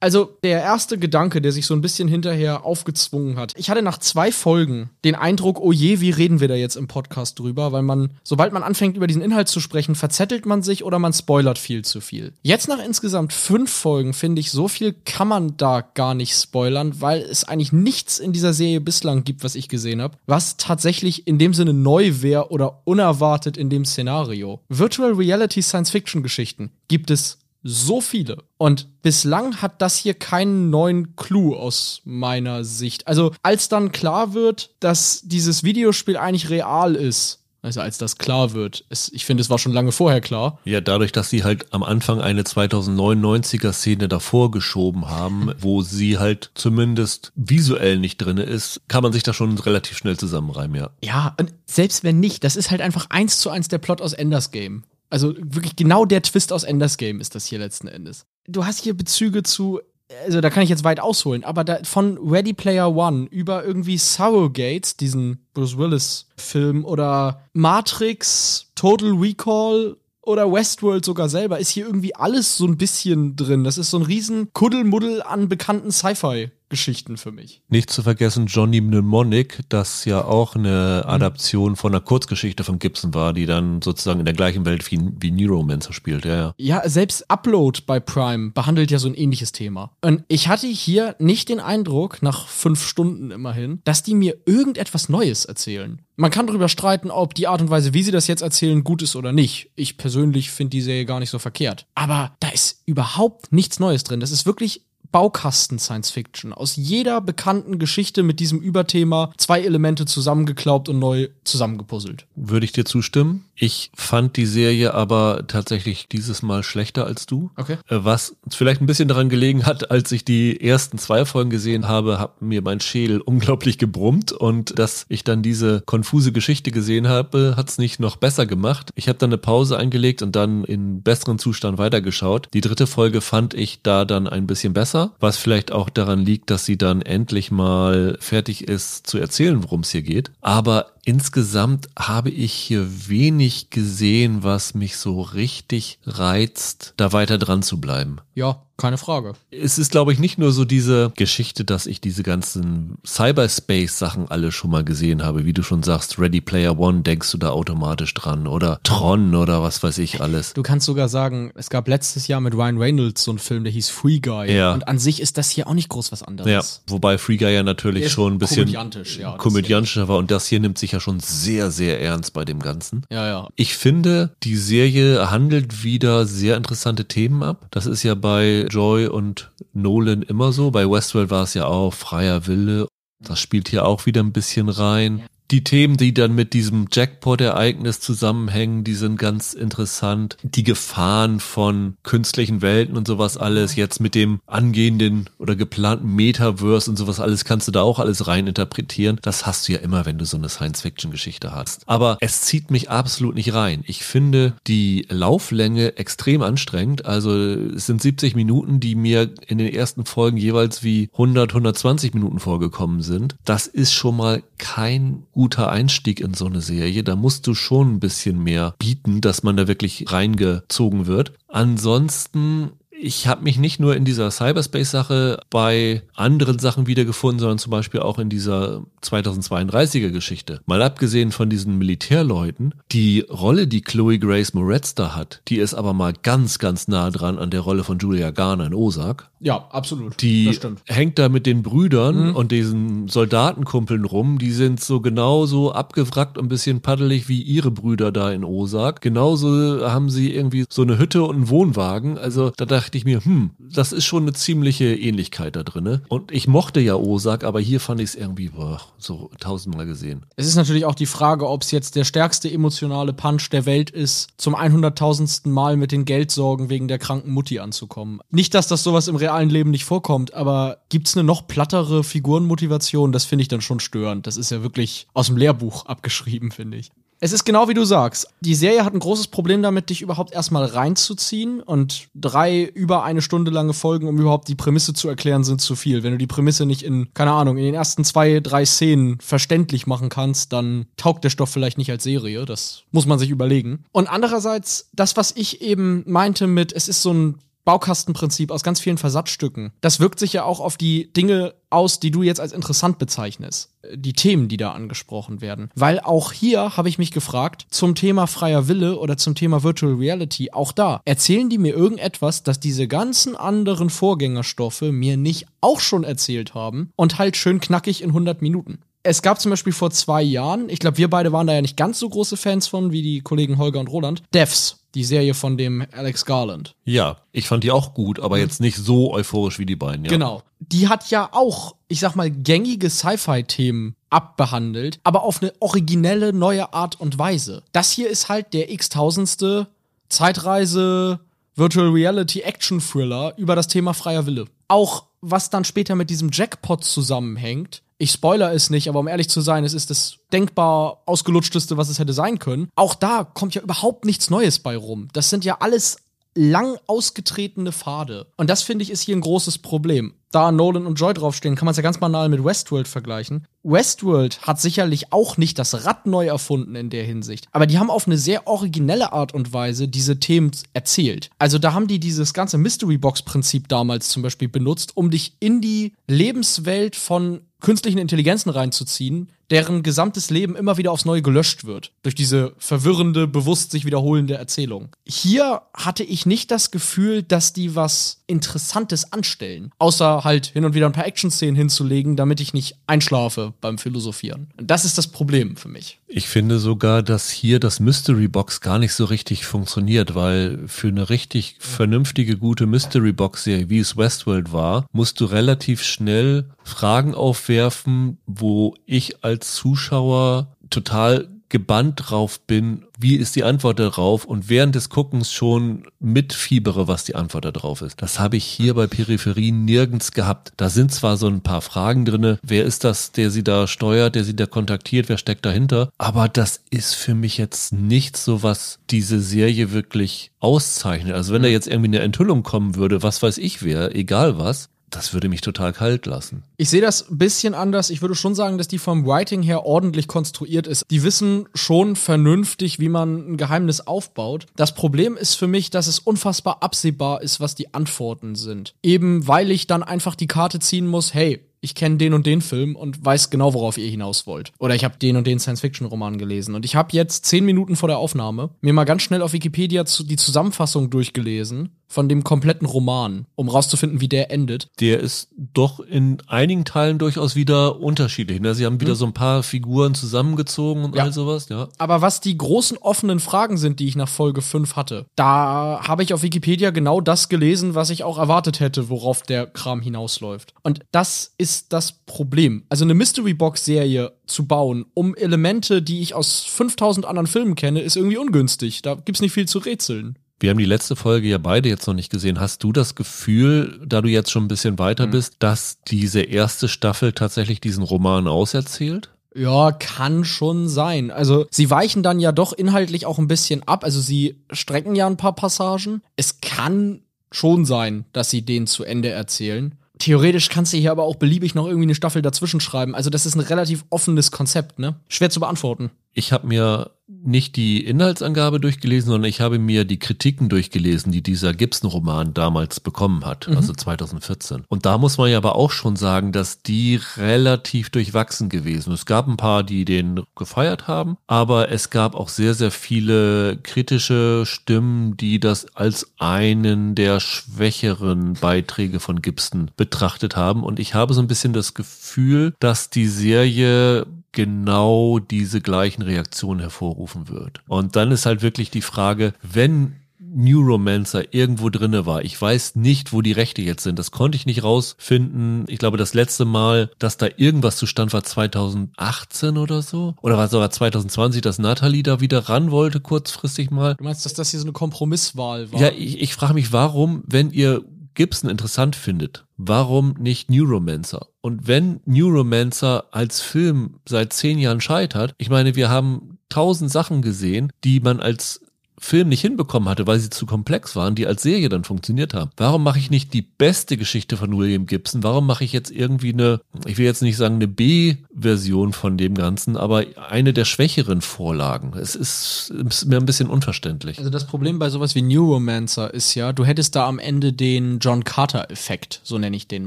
Also, der erste Gedanke, der sich so ein bisschen hinterher aufgezwungen hat. Ich hatte nach zwei Folgen den Eindruck, oh je, wie reden wir da jetzt im Podcast drüber? Weil man, sobald man anfängt, über diesen Inhalt zu sprechen, verzettelt man sich oder man spoilert viel zu viel. Jetzt nach insgesamt fünf Folgen finde ich, so viel kann man da gar nicht spoilern, weil es eigentlich nichts in dieser Serie bislang gibt, was ich gesehen habe, was tatsächlich in dem Sinne neu wäre oder unerwartet in dem Szenario. Virtual Reality Science Fiction Geschichten gibt es so viele. Und bislang hat das hier keinen neuen Clou aus meiner Sicht. Also als dann klar wird, dass dieses Videospiel eigentlich real ist, also als das klar wird. Es, ich finde, es war schon lange vorher klar. Ja, dadurch, dass sie halt am Anfang eine 2099er Szene davor geschoben haben, wo sie halt zumindest visuell nicht drinne ist, kann man sich da schon relativ schnell zusammenreimen, ja. Ja, und selbst wenn nicht, das ist halt einfach eins zu eins der Plot aus Enders Game. Also wirklich genau der Twist aus Enders Game ist das hier letzten Endes. Du hast hier Bezüge zu also da kann ich jetzt weit ausholen, aber da, von Ready Player One über irgendwie Surrogates, diesen Bruce Willis-Film, oder Matrix, Total Recall oder Westworld sogar selber, ist hier irgendwie alles so ein bisschen drin. Das ist so ein riesen Kuddelmuddel an bekannten Sci-Fi. Geschichten für mich. Nicht zu vergessen Johnny Mnemonic, das ja auch eine mhm. Adaption von einer Kurzgeschichte von Gibson war, die dann sozusagen in der gleichen Welt wie, wie Neuromancer spielt, ja, ja. Ja, selbst Upload bei Prime behandelt ja so ein ähnliches Thema. Und ich hatte hier nicht den Eindruck, nach fünf Stunden immerhin, dass die mir irgendetwas Neues erzählen. Man kann darüber streiten, ob die Art und Weise, wie sie das jetzt erzählen, gut ist oder nicht. Ich persönlich finde die Serie gar nicht so verkehrt. Aber da ist überhaupt nichts Neues drin. Das ist wirklich Baukasten-Science-Fiction. Aus jeder bekannten Geschichte mit diesem Überthema zwei Elemente zusammengeklaubt und neu zusammengepuzzelt. Würde ich dir zustimmen? Ich fand die Serie aber tatsächlich dieses Mal schlechter als du. Okay. Äh, was vielleicht ein bisschen daran gelegen hat, als ich die ersten zwei Folgen gesehen habe, hat mir mein Schädel unglaublich gebrummt und dass ich dann diese konfuse Geschichte gesehen habe, hat es nicht noch besser gemacht. Ich habe dann eine Pause eingelegt und dann in besseren Zustand weitergeschaut. Die dritte Folge fand ich da dann ein bisschen besser, was vielleicht auch daran liegt, dass sie dann endlich mal fertig ist zu erzählen, worum es hier geht. Aber insgesamt habe ich hier wenig gesehen, was mich so richtig reizt, da weiter dran zu bleiben. Ja, keine Frage. Es ist, glaube ich, nicht nur so diese Geschichte, dass ich diese ganzen Cyberspace-Sachen alle schon mal gesehen habe. Wie du schon sagst, Ready Player One, denkst du da automatisch dran. Oder Tron oder was weiß ich alles. Du kannst sogar sagen, es gab letztes Jahr mit Ryan Reynolds so einen Film, der hieß Free Guy. Ja. Und an sich ist das hier auch nicht groß was anderes. Ja, wobei Free Guy ja natürlich schon ein bisschen komödiantisch, ja, komödiantischer war. Und das hier nimmt sich ja schon sehr, sehr ernst bei dem Ganzen. Ja, ja. Ich finde, die Serie handelt wieder sehr interessante Themen ab. Das ist ja bei Joy und Nolan immer so. Bei Westworld war es ja auch freier Wille. Das spielt hier auch wieder ein bisschen rein die Themen, die dann mit diesem Jackpot-Ereignis zusammenhängen, die sind ganz interessant. Die Gefahren von künstlichen Welten und sowas alles, jetzt mit dem angehenden oder geplanten Metaverse und sowas alles, kannst du da auch alles rein interpretieren. Das hast du ja immer, wenn du so eine Science-Fiction-Geschichte hast. Aber es zieht mich absolut nicht rein. Ich finde die Lauflänge extrem anstrengend. Also es sind 70 Minuten, die mir in den ersten Folgen jeweils wie 100, 120 Minuten vorgekommen sind. Das ist schon mal kein guter Einstieg in so eine Serie. Da musst du schon ein bisschen mehr bieten, dass man da wirklich reingezogen wird. Ansonsten ich habe mich nicht nur in dieser Cyberspace-Sache bei anderen Sachen wiedergefunden, sondern zum Beispiel auch in dieser 2032er Geschichte. Mal abgesehen von diesen Militärleuten, die Rolle, die Chloe Grace Moretz da hat, die ist aber mal ganz, ganz nah dran an der Rolle von Julia Garner in Ozark. Ja, absolut. Die hängt da mit den Brüdern mhm. und diesen Soldatenkumpeln rum. Die sind so genauso abgewrackt und ein bisschen paddelig wie ihre Brüder da in Ozark. Genauso haben sie irgendwie so eine Hütte und einen Wohnwagen. Also da dachte ich mir, hm, das ist schon eine ziemliche Ähnlichkeit da drin. Und ich mochte ja Ozark, aber hier fand ich es irgendwie boah, so tausendmal gesehen. Es ist natürlich auch die Frage, ob es jetzt der stärkste emotionale Punch der Welt ist, zum 100.000. Mal mit den Geldsorgen wegen der kranken Mutti anzukommen. Nicht, dass das sowas im Real realen Leben nicht vorkommt, aber gibt es eine noch plattere Figurenmotivation? Das finde ich dann schon störend. Das ist ja wirklich aus dem Lehrbuch abgeschrieben, finde ich. Es ist genau wie du sagst. Die Serie hat ein großes Problem damit, dich überhaupt erstmal reinzuziehen. Und drei über eine Stunde lange Folgen, um überhaupt die Prämisse zu erklären, sind zu viel. Wenn du die Prämisse nicht in, keine Ahnung, in den ersten zwei, drei Szenen verständlich machen kannst, dann taugt der Stoff vielleicht nicht als Serie. Das muss man sich überlegen. Und andererseits, das, was ich eben meinte mit, es ist so ein Baukastenprinzip aus ganz vielen Versatzstücken. Das wirkt sich ja auch auf die Dinge aus, die du jetzt als interessant bezeichnest. Die Themen, die da angesprochen werden. Weil auch hier habe ich mich gefragt, zum Thema freier Wille oder zum Thema Virtual Reality, auch da, erzählen die mir irgendetwas, dass diese ganzen anderen Vorgängerstoffe mir nicht auch schon erzählt haben und halt schön knackig in 100 Minuten. Es gab zum Beispiel vor zwei Jahren, ich glaube, wir beide waren da ja nicht ganz so große Fans von wie die Kollegen Holger und Roland, Devs. Die Serie von dem Alex Garland. Ja, ich fand die auch gut, aber Mhm. jetzt nicht so euphorisch wie die beiden. Ja. Genau. Die hat ja auch, ich sag mal, gängige Sci-Fi-Themen abbehandelt, aber auf eine originelle, neue Art und Weise. Das hier ist halt der x-tausendste Zeitreise, Virtual Reality Action Thriller über das Thema freier Wille. Auch was dann später mit diesem Jackpot zusammenhängt. Ich spoiler es nicht, aber um ehrlich zu sein, es ist das denkbar ausgelutschteste, was es hätte sein können. Auch da kommt ja überhaupt nichts Neues bei rum. Das sind ja alles lang ausgetretene Pfade. Und das finde ich ist hier ein großes Problem. Da Nolan und Joy draufstehen, kann man es ja ganz banal mit Westworld vergleichen. Westworld hat sicherlich auch nicht das Rad neu erfunden in der Hinsicht, aber die haben auf eine sehr originelle Art und Weise diese Themen erzählt. Also da haben die dieses ganze Mystery Box Prinzip damals zum Beispiel benutzt, um dich in die Lebenswelt von künstlichen Intelligenzen reinzuziehen, deren gesamtes Leben immer wieder aufs Neue gelöscht wird. Durch diese verwirrende, bewusst sich wiederholende Erzählung. Hier hatte ich nicht das Gefühl, dass die was Interessantes anstellen. Außer halt hin und wieder ein paar Action-Szenen hinzulegen, damit ich nicht einschlafe beim Philosophieren. Das ist das Problem für mich. Ich finde sogar, dass hier das Mystery Box gar nicht so richtig funktioniert, weil für eine richtig vernünftige, gute Mystery Box Serie, wie es Westworld war, musst du relativ schnell Fragen aufwerfen, wo ich als Zuschauer total gebannt drauf bin, wie ist die Antwort darauf und während des Guckens schon mitfiebere, was die Antwort darauf ist. Das habe ich hier bei Peripherie nirgends gehabt. Da sind zwar so ein paar Fragen drinne, wer ist das, der sie da steuert, der sie da kontaktiert, wer steckt dahinter, aber das ist für mich jetzt nicht so, was diese Serie wirklich auszeichnet. Also wenn da jetzt irgendwie eine Enthüllung kommen würde, was weiß ich wer, egal was, das würde mich total kalt lassen. Ich sehe das ein bisschen anders. Ich würde schon sagen, dass die vom Writing her ordentlich konstruiert ist. Die wissen schon vernünftig, wie man ein Geheimnis aufbaut. Das Problem ist für mich, dass es unfassbar absehbar ist, was die Antworten sind. Eben weil ich dann einfach die Karte ziehen muss, hey, ich kenne den und den Film und weiß genau, worauf ihr hinaus wollt. Oder ich habe den und den Science-Fiction-Roman gelesen. Und ich habe jetzt zehn Minuten vor der Aufnahme mir mal ganz schnell auf Wikipedia die Zusammenfassung durchgelesen von dem kompletten Roman, um rauszufinden, wie der endet. Der ist doch in einigen Teilen durchaus wieder unterschiedlich. Ne? Sie haben wieder so ein paar Figuren zusammengezogen und. Ja. all sowas, ja. Aber was die großen offenen Fragen sind, die ich nach Folge 5 hatte, da habe ich auf Wikipedia genau das gelesen, was ich auch erwartet hätte, worauf der Kram hinausläuft. Und das ist das Problem. Also eine Mystery Box Serie zu bauen, um Elemente, die ich aus 5000 anderen Filmen kenne, ist irgendwie ungünstig. Da gibt's nicht viel zu rätseln. Wir haben die letzte Folge ja beide jetzt noch nicht gesehen. Hast du das Gefühl, da du jetzt schon ein bisschen weiter bist, dass diese erste Staffel tatsächlich diesen Roman auserzählt? Ja, kann schon sein. Also, sie weichen dann ja doch inhaltlich auch ein bisschen ab. Also, sie strecken ja ein paar Passagen. Es kann schon sein, dass sie den zu Ende erzählen. Theoretisch kannst du hier aber auch beliebig noch irgendwie eine Staffel dazwischen schreiben. Also, das ist ein relativ offenes Konzept, ne? Schwer zu beantworten. Ich habe mir nicht die Inhaltsangabe durchgelesen, sondern ich habe mir die Kritiken durchgelesen, die dieser Gibson-Roman damals bekommen hat, also 2014. Und da muss man ja aber auch schon sagen, dass die relativ durchwachsen gewesen. Es gab ein paar, die den gefeiert haben, aber es gab auch sehr, sehr viele kritische Stimmen, die das als einen der schwächeren Beiträge von Gibson betrachtet haben. Und ich habe so ein bisschen das Gefühl, dass die Serie genau diese gleichen Reaktionen hervorrufen wird. Und dann ist halt wirklich die Frage, wenn New Romancer irgendwo drinne war. Ich weiß nicht, wo die Rechte jetzt sind. Das konnte ich nicht rausfinden. Ich glaube, das letzte Mal, dass da irgendwas zustand war 2018 oder so. Oder war es sogar 2020, dass Natalie da wieder ran wollte, kurzfristig mal. Du meinst, dass das hier so eine Kompromisswahl war? Ja, ich, ich frage mich, warum, wenn ihr Gibson interessant findet, warum nicht Neuromancer? Und wenn Neuromancer als Film seit zehn Jahren scheitert, ich meine, wir haben tausend Sachen gesehen, die man als Film nicht hinbekommen hatte, weil sie zu komplex waren, die als Serie dann funktioniert haben. Warum mache ich nicht die beste Geschichte von William Gibson? Warum mache ich jetzt irgendwie eine, ich will jetzt nicht sagen eine B-Version von dem Ganzen, aber eine der schwächeren Vorlagen? Es ist, ist mir ein bisschen unverständlich. Also das Problem bei sowas wie New Romancer ist ja, du hättest da am Ende den John Carter-Effekt, so nenne ich den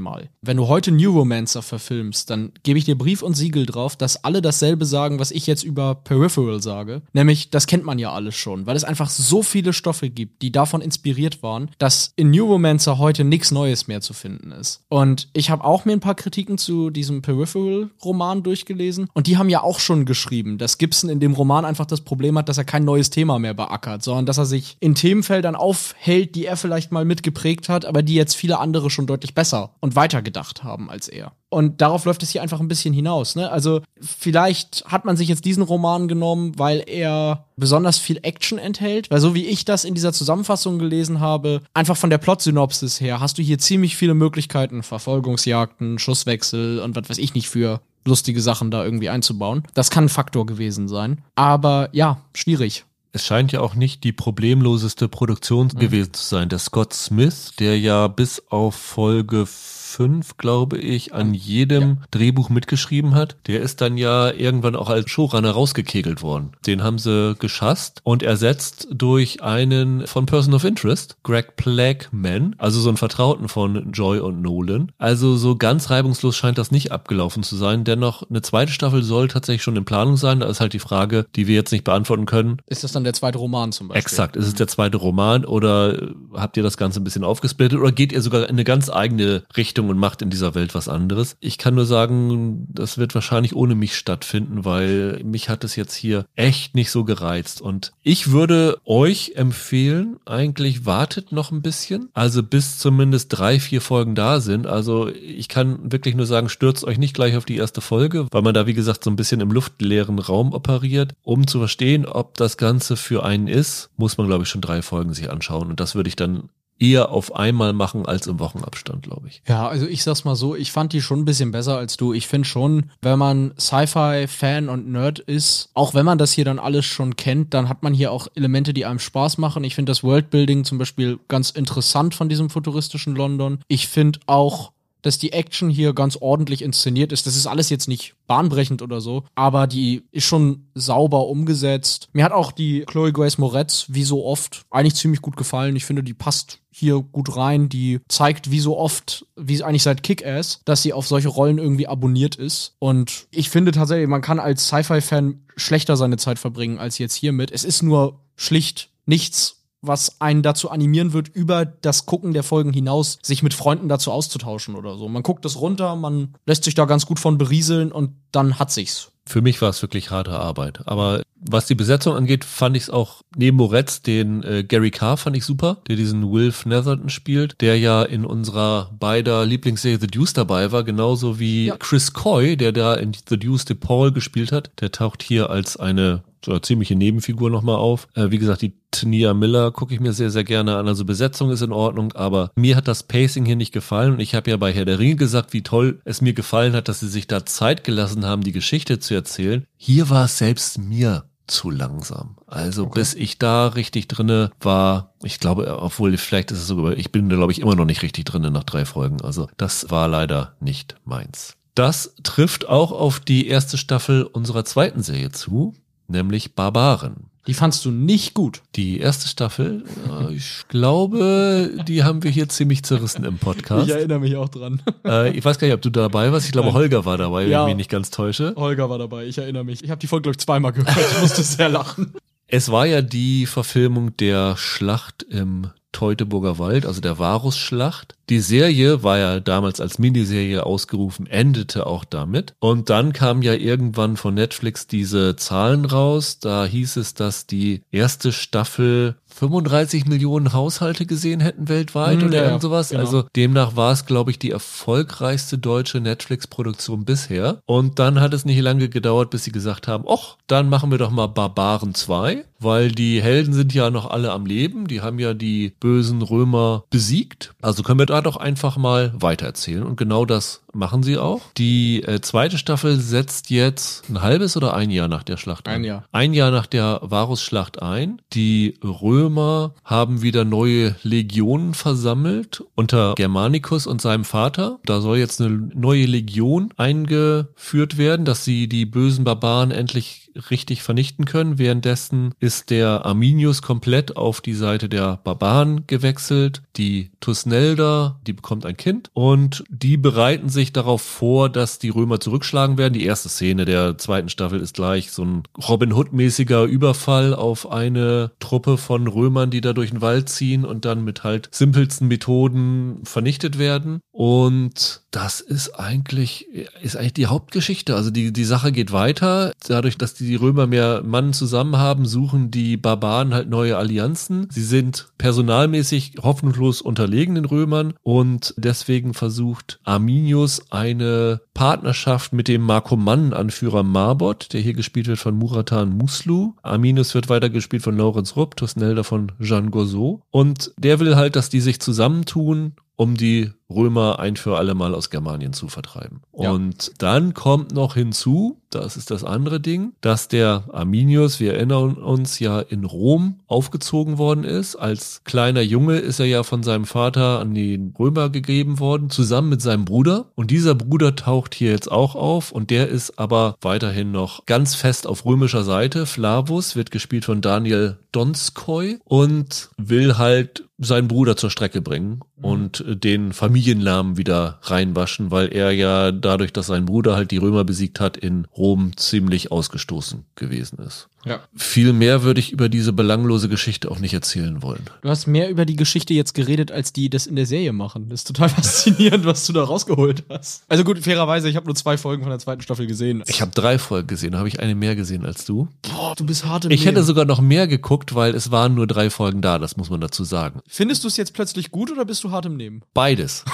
mal. Wenn du heute New Romancer verfilmst, dann gebe ich dir Brief und Siegel drauf, dass alle dasselbe sagen, was ich jetzt über Peripheral sage. Nämlich, das kennt man ja alles schon, weil es einfach so viele Stoffe gibt, die davon inspiriert waren, dass in New Romancer heute nichts Neues mehr zu finden ist. Und ich habe auch mir ein paar Kritiken zu diesem Peripheral-Roman durchgelesen und die haben ja auch schon geschrieben, dass Gibson in dem Roman einfach das Problem hat, dass er kein neues Thema mehr beackert, sondern dass er sich in Themenfeldern aufhält, die er vielleicht mal mitgeprägt hat, aber die jetzt viele andere schon deutlich besser und weiter gedacht haben als er. Und darauf läuft es hier einfach ein bisschen hinaus. Ne? Also vielleicht hat man sich jetzt diesen Roman genommen, weil er besonders viel Action enthält, weil so wie ich das in dieser Zusammenfassung gelesen habe, einfach von der Plot-Synopsis her, hast du hier ziemlich viele Möglichkeiten, Verfolgungsjagden, Schusswechsel und was weiß ich nicht für lustige Sachen da irgendwie einzubauen. Das kann ein Faktor gewesen sein. Aber ja, schwierig. Es scheint ja auch nicht die problemloseste Produktion mhm. gewesen zu sein. Der Scott Smith, der ja bis auf Folge fünf, glaube ich, an jedem ja. Drehbuch mitgeschrieben hat. Der ist dann ja irgendwann auch als Showrunner rausgekegelt worden. Den haben sie geschasst und ersetzt durch einen von Person of Interest, Greg Plagman, also so einen Vertrauten von Joy und Nolan. Also so ganz reibungslos scheint das nicht abgelaufen zu sein. Dennoch, eine zweite Staffel soll tatsächlich schon in Planung sein. Da ist halt die Frage, die wir jetzt nicht beantworten können. Ist das dann der zweite Roman zum Beispiel? Exakt. Ist es der zweite Roman oder habt ihr das Ganze ein bisschen aufgesplittet oder geht ihr sogar in eine ganz eigene Richtung Richtung und macht in dieser Welt was anderes. Ich kann nur sagen, das wird wahrscheinlich ohne mich stattfinden, weil mich hat es jetzt hier echt nicht so gereizt. Und ich würde euch empfehlen, eigentlich wartet noch ein bisschen. Also bis zumindest drei, vier Folgen da sind. Also ich kann wirklich nur sagen, stürzt euch nicht gleich auf die erste Folge, weil man da, wie gesagt, so ein bisschen im luftleeren Raum operiert. Um zu verstehen, ob das Ganze für einen ist, muss man, glaube ich, schon drei Folgen sich anschauen. Und das würde ich dann eher auf einmal machen als im Wochenabstand, glaube ich. Ja, also ich sag's mal so, ich fand die schon ein bisschen besser als du. Ich finde schon, wenn man Sci-Fi-Fan und Nerd ist, auch wenn man das hier dann alles schon kennt, dann hat man hier auch Elemente, die einem Spaß machen. Ich finde das Worldbuilding zum Beispiel ganz interessant von diesem futuristischen London. Ich finde auch dass die Action hier ganz ordentlich inszeniert ist. Das ist alles jetzt nicht bahnbrechend oder so, aber die ist schon sauber umgesetzt. Mir hat auch die Chloe Grace Moretz, wie so oft, eigentlich ziemlich gut gefallen. Ich finde, die passt hier gut rein. Die zeigt wie so oft, wie eigentlich seit Kick-Ass, dass sie auf solche Rollen irgendwie abonniert ist. Und ich finde tatsächlich, man kann als Sci-Fi-Fan schlechter seine Zeit verbringen als jetzt hiermit. Es ist nur schlicht nichts was einen dazu animieren wird, über das Gucken der Folgen hinaus sich mit Freunden dazu auszutauschen oder so. Man guckt das runter, man lässt sich da ganz gut von berieseln und dann hat sich's. Für mich war es wirklich harte Arbeit. Aber was die Besetzung angeht, fand ich es auch neben Moretz, den äh, Gary Carr fand ich super, der diesen Wilf Netherton spielt, der ja in unserer beider Lieblingsserie The Deuce dabei war, genauso wie ja. Chris Coy, der da in The Deuce de Paul gespielt hat. Der taucht hier als eine so ziemliche Nebenfigur nochmal auf. Äh, wie gesagt, die Tania Miller gucke ich mir sehr, sehr gerne an. Also Besetzung ist in Ordnung, aber mir hat das Pacing hier nicht gefallen. Und ich habe ja bei Herr der Ringe gesagt, wie toll es mir gefallen hat, dass sie sich da Zeit gelassen haben, die Geschichte zu erzählen. Hier war es selbst mir zu langsam. Also okay. bis ich da richtig drinne war, ich glaube, obwohl vielleicht ist es sogar, ich bin da glaube ich immer noch nicht richtig drinne nach drei Folgen. Also das war leider nicht meins. Das trifft auch auf die erste Staffel unserer zweiten Serie zu nämlich Barbaren. Die fandst du nicht gut. Die erste Staffel, äh, ich glaube, die haben wir hier ziemlich zerrissen im Podcast. Ich erinnere mich auch dran. Äh, ich weiß gar nicht, ob du dabei warst. Ich glaube, Holger war dabei, ja, wenn ich mich nicht ganz täusche. Holger war dabei, ich erinnere mich. Ich habe die Folge, glaube ich, zweimal gehört. Ich musste sehr lachen. Es war ja die Verfilmung der Schlacht im Teutoburger Wald, also der Varusschlacht. Die Serie war ja damals als Miniserie ausgerufen, endete auch damit. Und dann kam ja irgendwann von Netflix diese Zahlen raus. Da hieß es, dass die erste Staffel 35 Millionen Haushalte gesehen hätten weltweit hm, oder ja, irgend sowas. Genau. Also demnach war es, glaube ich, die erfolgreichste deutsche Netflix-Produktion bisher. Und dann hat es nicht lange gedauert, bis sie gesagt haben, ach, dann machen wir doch mal Barbaren 2, weil die Helden sind ja noch alle am Leben. Die haben ja die bösen Römer besiegt. Also können wir da doch einfach mal weitererzählen. Und genau das machen sie auch. Die äh, zweite Staffel setzt jetzt ein halbes oder ein Jahr nach der Schlacht ein. Ein Jahr. Ein Jahr nach der Varusschlacht ein. Die Römer haben wieder neue Legionen versammelt unter Germanicus und seinem Vater. Da soll jetzt eine neue Legion eingeführt werden, dass sie die bösen Barbaren endlich richtig vernichten können. Währenddessen ist der Arminius komplett auf die Seite der Barbaren gewechselt. Die Tusnelda, die bekommt ein Kind und die bereiten sich darauf vor, dass die Römer zurückschlagen werden. Die erste Szene der zweiten Staffel ist gleich so ein Robin Hood-mäßiger Überfall auf eine Truppe von Römern, die da durch den Wald ziehen und dann mit halt simpelsten Methoden vernichtet werden. Und das ist eigentlich, ist eigentlich die Hauptgeschichte. Also die, die Sache geht weiter. Dadurch, dass die Römer mehr Mann zusammen haben, suchen die Barbaren halt neue Allianzen. Sie sind personalmäßig hoffnungslos unterlegen den Römern und deswegen versucht Arminius eine Partnerschaft mit dem Markomannen-Anführer Marbot, der hier gespielt wird von Muratan Muslu. Arminius wird weiter gespielt von Lorenz Rupp, Tusnelda von Jean Gozot. Und der will halt, dass die sich zusammentun um die Römer ein für alle Mal aus Germanien zu vertreiben. Ja. Und dann kommt noch hinzu, das ist das andere Ding, dass der Arminius, wir erinnern uns ja in Rom aufgezogen worden ist. Als kleiner Junge ist er ja von seinem Vater an die Römer gegeben worden, zusammen mit seinem Bruder. Und dieser Bruder taucht hier jetzt auch auf und der ist aber weiterhin noch ganz fest auf römischer Seite. Flavus wird gespielt von Daniel Donskoy und will halt seinen Bruder zur Strecke bringen. Und den Familiennamen wieder reinwaschen, weil er ja dadurch, dass sein Bruder halt die Römer besiegt hat, in Rom ziemlich ausgestoßen gewesen ist. Ja. Viel mehr würde ich über diese belanglose Geschichte auch nicht erzählen wollen. Du hast mehr über die Geschichte jetzt geredet, als die das in der Serie machen. Das ist total faszinierend, was du da rausgeholt hast. Also gut, fairerweise, ich habe nur zwei Folgen von der zweiten Staffel gesehen. Ich habe drei Folgen gesehen, habe ich eine mehr gesehen als du. Boah, du bist hart im Ich Leben. hätte sogar noch mehr geguckt, weil es waren nur drei Folgen da, das muss man dazu sagen. Findest du es jetzt plötzlich gut oder bist du hart im Nehmen? Beides.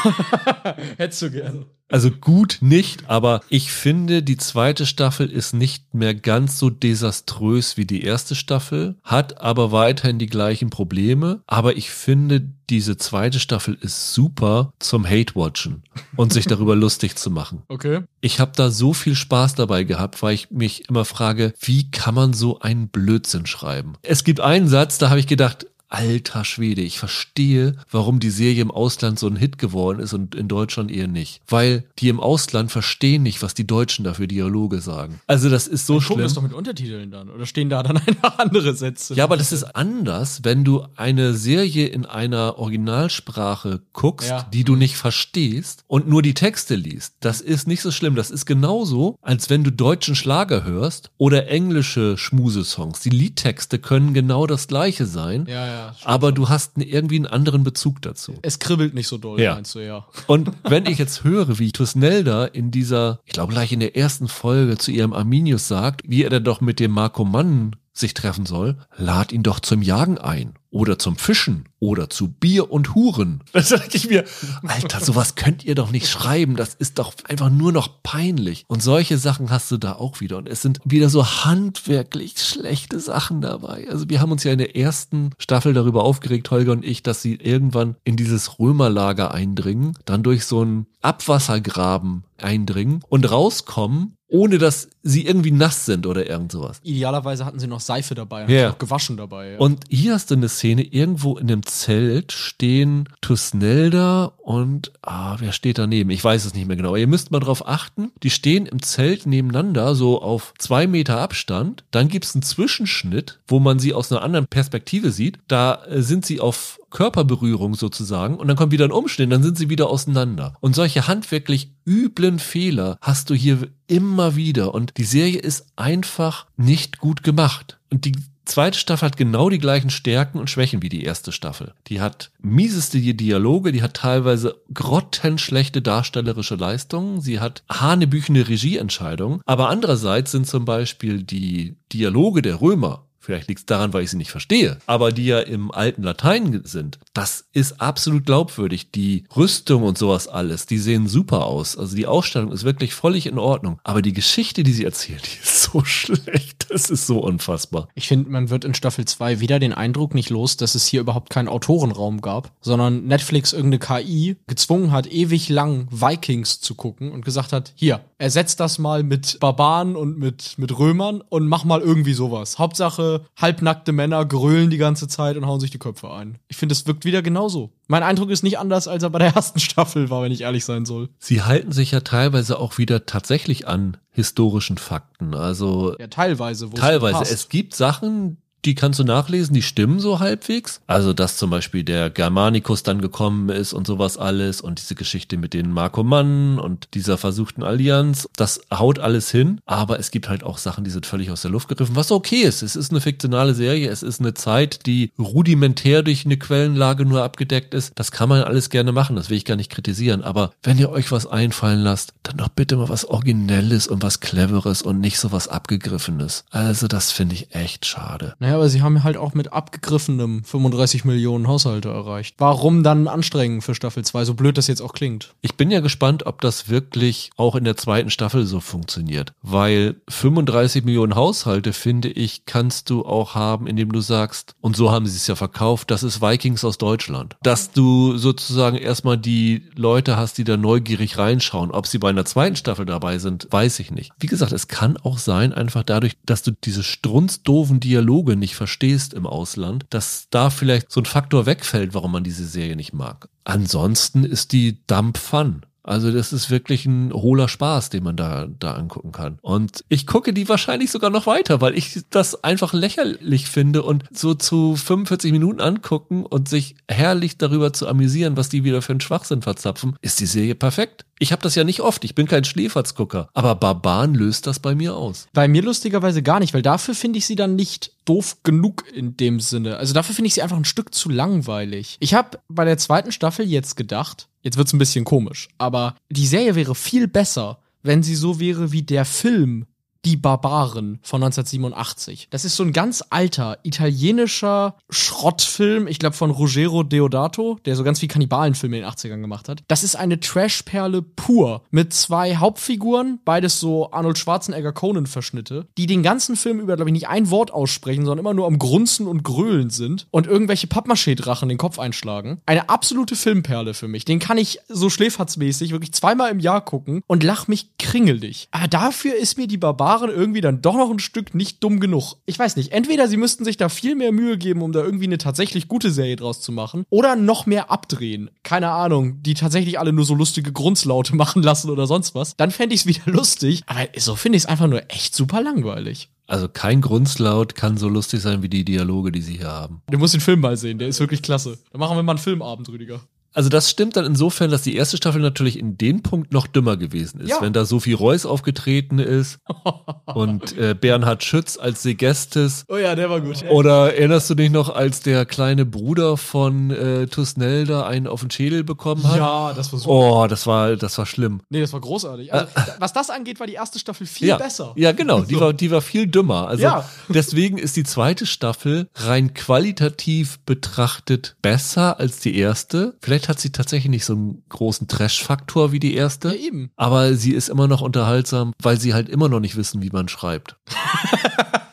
Hättest du gern. Also gut nicht, aber ich finde, die zweite Staffel ist nicht mehr ganz so desaströs wie die erste Staffel, hat aber weiterhin die gleichen Probleme. Aber ich finde, diese zweite Staffel ist super zum Hate-Watchen und sich darüber lustig zu machen. Okay. Ich habe da so viel Spaß dabei gehabt, weil ich mich immer frage, wie kann man so einen Blödsinn schreiben? Es gibt einen Satz, da habe ich gedacht, alter Schwede, ich verstehe, warum die Serie im Ausland so ein Hit geworden ist und in Deutschland eher nicht. Weil die im Ausland verstehen nicht, was die Deutschen dafür Dialoge sagen. Also das ist so dann schlimm. das doch mit Untertiteln dann. Oder stehen da dann einfach andere Sätze? Ja, aber das ist anders, wenn du eine Serie in einer Originalsprache guckst, ja. die du nicht verstehst und nur die Texte liest. Das ist nicht so schlimm. Das ist genauso, als wenn du deutschen Schlager hörst oder englische Schmusesongs. Die Liedtexte können genau das gleiche sein. Ja, ja aber du hast irgendwie einen anderen Bezug dazu. Es kribbelt nicht so doll, ja. meinst du, ja. Und wenn ich jetzt höre, wie Tusnelda in dieser, ich glaube gleich in der ersten Folge zu ihrem Arminius sagt, wie er denn doch mit dem Marco Mann sich treffen soll, lad ihn doch zum Jagen ein oder zum Fischen oder zu Bier und Huren. Da sag ich mir, Alter, sowas könnt ihr doch nicht schreiben. Das ist doch einfach nur noch peinlich. Und solche Sachen hast du da auch wieder. Und es sind wieder so handwerklich schlechte Sachen dabei. Also wir haben uns ja in der ersten Staffel darüber aufgeregt, Holger und ich, dass sie irgendwann in dieses Römerlager eindringen, dann durch so einen Abwassergraben eindringen und rauskommen ohne dass sie irgendwie nass sind oder irgend sowas. Idealerweise hatten sie noch Seife dabei, ja. noch gewaschen dabei. Ja. Und hier hast du eine Szene, irgendwo in einem Zelt stehen Tusnelda und, ah, wer steht daneben? Ich weiß es nicht mehr genau. ihr müsst mal drauf achten, die stehen im Zelt nebeneinander, so auf zwei Meter Abstand. Dann gibt's einen Zwischenschnitt, wo man sie aus einer anderen Perspektive sieht. Da äh, sind sie auf Körperberührung sozusagen und dann kommt wieder ein Umschnitt, dann sind sie wieder auseinander. Und solche handwerklich üblen Fehler hast du hier immer wieder und die Serie ist einfach nicht gut gemacht. Und die zweite Staffel hat genau die gleichen Stärken und Schwächen wie die erste Staffel. Die hat mieseste Dialoge, die hat teilweise grottenschlechte darstellerische Leistungen, sie hat hanebüchende Regieentscheidungen, aber andererseits sind zum Beispiel die Dialoge der Römer Vielleicht liegt es daran, weil ich sie nicht verstehe, aber die ja im alten Latein sind. Das ist absolut glaubwürdig. Die Rüstung und sowas alles, die sehen super aus. Also die Ausstellung ist wirklich völlig in Ordnung. Aber die Geschichte, die sie erzählt, die ist so schlecht. Das ist so unfassbar. Ich finde, man wird in Staffel 2 wieder den Eindruck nicht los, dass es hier überhaupt keinen Autorenraum gab, sondern Netflix irgendeine KI gezwungen hat, ewig lang Vikings zu gucken und gesagt hat, hier, ersetzt das mal mit Barbaren und mit, mit Römern und mach mal irgendwie sowas. Hauptsache halbnackte Männer grölen die ganze Zeit und hauen sich die Köpfe ein. Ich finde, es wirkt wieder genauso. Mein Eindruck ist nicht anders, als er bei der ersten Staffel war, wenn ich ehrlich sein soll. Sie halten sich ja teilweise auch wieder tatsächlich an historischen Fakten. Also Ja, teilweise. wo teilweise. passt. Es gibt Sachen, die kannst du nachlesen, die stimmen so halbwegs. Also, dass zum Beispiel der Germanicus dann gekommen ist und sowas alles und diese Geschichte mit den Markomannen und dieser versuchten Allianz, das haut alles hin. Aber es gibt halt auch Sachen, die sind völlig aus der Luft gegriffen, was okay ist. Es ist eine fiktionale Serie, es ist eine Zeit, die rudimentär durch eine Quellenlage nur abgedeckt ist. Das kann man alles gerne machen, das will ich gar nicht kritisieren. Aber wenn ihr euch was einfallen lasst, dann doch bitte mal was Originelles und was Cleveres und nicht so was Abgegriffenes. Also, das finde ich echt schade. Naja, aber sie haben halt auch mit abgegriffenem 35 Millionen Haushalte erreicht. Warum dann anstrengen für Staffel 2, so blöd das jetzt auch klingt? Ich bin ja gespannt, ob das wirklich auch in der zweiten Staffel so funktioniert. Weil 35 Millionen Haushalte, finde ich, kannst du auch haben, indem du sagst, und so haben sie es ja verkauft, das ist Vikings aus Deutschland. Dass du sozusagen erstmal die Leute hast, die da neugierig reinschauen. Ob sie bei einer zweiten Staffel dabei sind, weiß ich nicht. Wie gesagt, es kann auch sein, einfach dadurch, dass du diese strunzdoofen Dialoge nicht verstehst im Ausland, dass da vielleicht so ein Faktor wegfällt, warum man diese Serie nicht mag. Ansonsten ist die Dump Fun. Also das ist wirklich ein hohler Spaß, den man da, da angucken kann. Und ich gucke die wahrscheinlich sogar noch weiter, weil ich das einfach lächerlich finde und so zu 45 Minuten angucken und sich herrlich darüber zu amüsieren, was die wieder für einen Schwachsinn verzapfen, ist die Serie perfekt. Ich habe das ja nicht oft, ich bin kein Schläferzgucker, aber Barban löst das bei mir aus. Bei mir lustigerweise gar nicht, weil dafür finde ich sie dann nicht doof genug in dem Sinne. Also dafür finde ich sie einfach ein Stück zu langweilig. Ich habe bei der zweiten Staffel jetzt gedacht, jetzt wird's ein bisschen komisch, aber die Serie wäre viel besser, wenn sie so wäre wie der Film Die Barbaren von 1987. Das ist so ein ganz alter italienischer Schrottfilm, ich glaube von Ruggero Deodato, der so ganz viel Kannibalenfilme in den 80ern gemacht hat. Das ist eine Trashperle pur mit zwei Hauptfiguren, beides so Arnold Schwarzenegger Conan Verschnitte, die den ganzen Film über glaube ich nicht ein Wort aussprechen, sondern immer nur am Grunzen und Grölen sind und irgendwelche Pappmaché-Drachen den Kopf einschlagen. Eine absolute Filmperle für mich. Den kann ich so schläferzmäßig wirklich zweimal im Jahr gucken und lach mich kringelig. Aber dafür ist mir die Barbaren irgendwie dann doch noch ein Stück nicht dumm genug. Ich weiß nicht, entweder sie müssten sich da viel mehr Mühe geben, um da irgendwie eine tatsächlich gute Serie draus zu machen, oder noch mehr abdrehen. Keine Ahnung, die tatsächlich alle nur so lustige Grunzlaute machen lassen oder sonst was. Dann fände ich es wieder lustig, aber so finde ich es einfach nur echt super langweilig. Also kein Grunzlaut kann so lustig sein wie die Dialoge, die sie hier haben. Du musst den Film mal sehen, der ist wirklich klasse. Da machen wir mal einen Filmabend, Rüdiger. Also das stimmt dann insofern, dass die erste Staffel natürlich in dem Punkt noch dümmer gewesen ist, Ja. wenn da Sophie Reuss aufgetreten ist und äh, Bernhard Schütz als Segestes. Oh ja, der war gut. Oder erinnerst du dich noch, als der kleine Bruder von äh, Tusnel da einen auf den Schädel bekommen hat? Ja, das war super. Oh, das war, das war schlimm. Nee, das war großartig. Also, was das angeht, war die erste Staffel viel ja, besser. Ja, genau. Die, So. war, die war viel dümmer. Also Ja. deswegen ist die zweite Staffel rein qualitativ betrachtet besser als die erste. Vielleicht hat sie tatsächlich nicht so einen großen Trash-Faktor wie die erste. Ja, eben. Aber sie ist immer noch unterhaltsam, weil sie halt immer noch nicht wissen, wie man schreibt.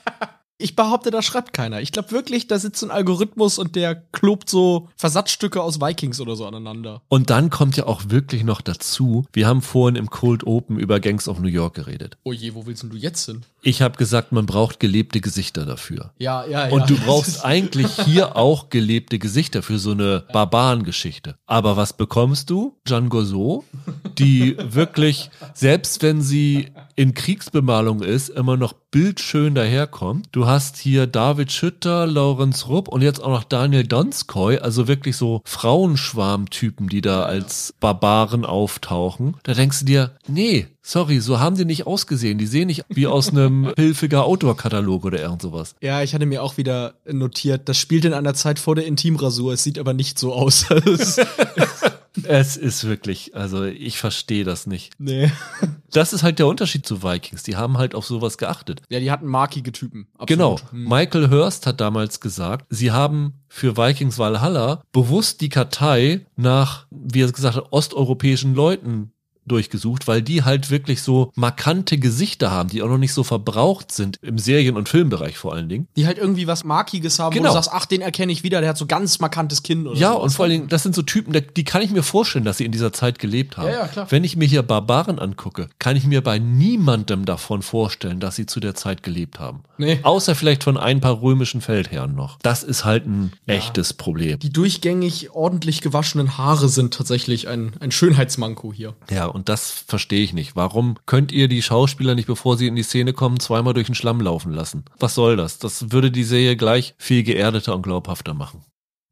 Ich behaupte, da schreibt keiner. Ich glaube wirklich, da sitzt so ein Algorithmus und der klobt so Versatzstücke aus Vikings oder so aneinander. Und dann kommt ja auch wirklich noch dazu, wir haben vorhin im Cold Open über Gangs of New York geredet. Oh je, wo willst denn du jetzt hin? Ich habe gesagt, man braucht gelebte Gesichter dafür. Ja, ja, ja. Und du brauchst eigentlich hier auch gelebte Gesichter für so eine Barbarengeschichte. Aber was bekommst du? Jeanne Gozo, die wirklich, selbst wenn sie in Kriegsbemalung ist, immer noch bildschön daherkommt. Du hast hier David Schütter, Laurenz Rupp und jetzt auch noch Daniel Donskoy, also wirklich so Frauenschwarmtypen, die da als Barbaren auftauchen. Da denkst du dir, nee, sorry, so haben die nicht ausgesehen. Die sehen nicht wie aus einem Hilfiger Outdoor-Katalog oder irgend sowas. Ja, ich hatte mir auch wieder notiert, das spielt in einer Zeit vor der Intimrasur. Es sieht aber nicht so aus. Es- ist wirklich, also ich verstehe das nicht. nee. Das ist halt der Unterschied zu Vikings. Die haben halt auf sowas geachtet. Ja, die hatten markige Typen. Absolut. Genau. Hm. Michael Hurst hat damals gesagt, sie haben für Vikings Valhalla bewusst die Kartei nach, wie er gesagt hat, osteuropäischen Leuten durchgesucht, weil die halt wirklich so markante Gesichter haben, die auch noch nicht so verbraucht sind im Serien- und Filmbereich vor allen Dingen. Die halt irgendwie was Markiges haben, Genau. wo du sagst, ach, den erkenne ich wieder, der hat so ganz markantes Kinn oder Ja, sowas. und vor allen Dingen, das sind so Typen, die- kann ich mir vorstellen, dass sie in dieser Zeit gelebt haben. Ja, ja, klar. Wenn ich mir hier Barbaren angucke, kann ich mir bei niemandem davon vorstellen, dass sie zu der Zeit gelebt haben. Nee. Außer vielleicht von ein paar römischen Feldherren noch. Das ist halt ein echtes Problem. Die durchgängig ordentlich gewaschenen Haare sind tatsächlich ein, ein Schönheitsmanko hier. Ja, und das verstehe ich nicht. Warum könnt ihr die Schauspieler nicht, bevor sie in die Szene kommen, zweimal durch den Schlamm laufen lassen? Was soll das? Das würde die Serie gleich viel geerdeter und glaubhafter machen.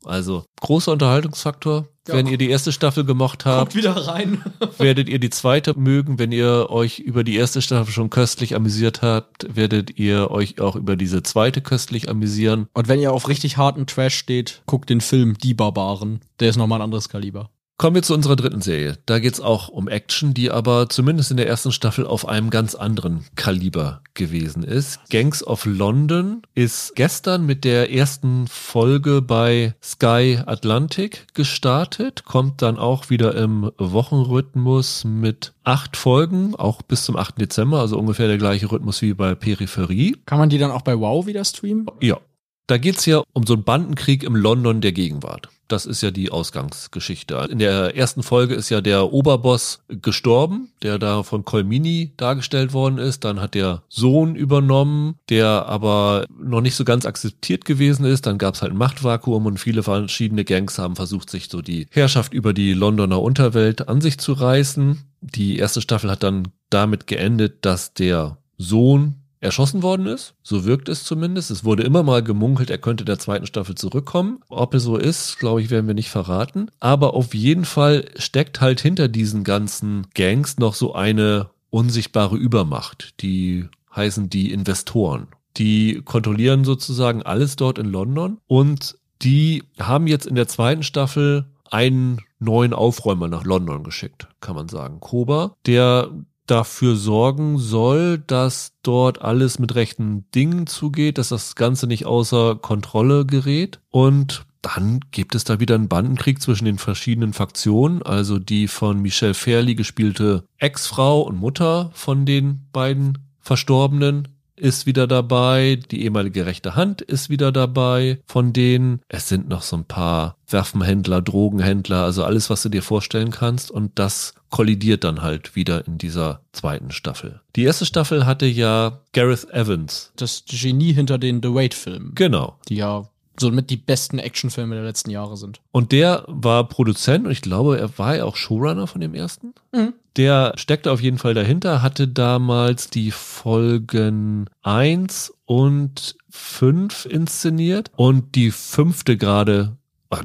Also, großer Unterhaltungsfaktor. Ja. Wenn ihr die erste Staffel gemocht habt, Kommt wieder rein. werdet ihr die zweite mögen. Wenn ihr euch über die erste Staffel schon köstlich amüsiert habt, werdet ihr euch auch über diese zweite köstlich amüsieren. Und wenn ihr auf richtig harten Trash steht, guckt den Film Die Barbaren. Der ist nochmal ein anderes Kaliber. Kommen wir zu unserer dritten Serie. Da geht's auch um Action, die aber zumindest in der ersten Staffel auf einem ganz anderen Kaliber gewesen ist. Gangs of London ist gestern mit der ersten Folge bei Sky Atlantic gestartet, kommt dann auch wieder im Wochenrhythmus mit acht Folgen, auch bis zum 8. Dezember, also ungefähr der gleiche Rhythmus wie bei Peripherie. Kann man die dann auch bei Wow wieder streamen? Ja. Da geht's ja um so einen Bandenkrieg im London der Gegenwart. Das ist ja die Ausgangsgeschichte. In der ersten Folge ist ja der Oberboss gestorben, der da von Colmini dargestellt worden ist. Dann hat der Sohn übernommen, der aber noch nicht so ganz akzeptiert gewesen ist. Dann gab's halt ein Machtvakuum und viele verschiedene Gangs haben versucht, sich so die Herrschaft über die Londoner Unterwelt an sich zu reißen. Die erste Staffel hat dann damit geendet, dass der Sohn erschossen worden ist. So wirkt es zumindest. Es wurde immer mal gemunkelt, er könnte der zweiten Staffel zurückkommen. Ob es so ist, glaube ich, werden wir nicht verraten. Aber auf jeden Fall steckt halt hinter diesen ganzen Gangs noch so eine unsichtbare Übermacht. Die heißen die Investoren. Die kontrollieren sozusagen alles dort in London und die haben jetzt in der zweiten Staffel einen neuen Aufräumer nach London geschickt, kann man sagen. Koba, der dafür sorgen soll, dass dort alles mit rechten Dingen zugeht, dass das Ganze nicht außer Kontrolle gerät. Und dann gibt es da wieder einen Bandenkrieg zwischen den verschiedenen Faktionen, also die von Michelle Fairley gespielte Ex-Frau und Mutter von den beiden Verstorbenen ist wieder dabei, die ehemalige rechte Hand ist wieder dabei von denen. Es sind noch so ein paar Waffenhändler, Drogenhändler, also alles, was du dir vorstellen kannst und das kollidiert dann halt wieder in dieser zweiten Staffel. Die erste Staffel hatte ja Gareth Evans. Das Genie hinter den The Wait-Filmen. Genau. Die ja somit die besten Actionfilme der letzten Jahre sind. Und der war Produzent und ich glaube, er war ja auch Showrunner von dem ersten. Mhm. Der steckte auf jeden Fall dahinter, hatte damals die Folgen 1 und 5 inszeniert und die fünfte gerade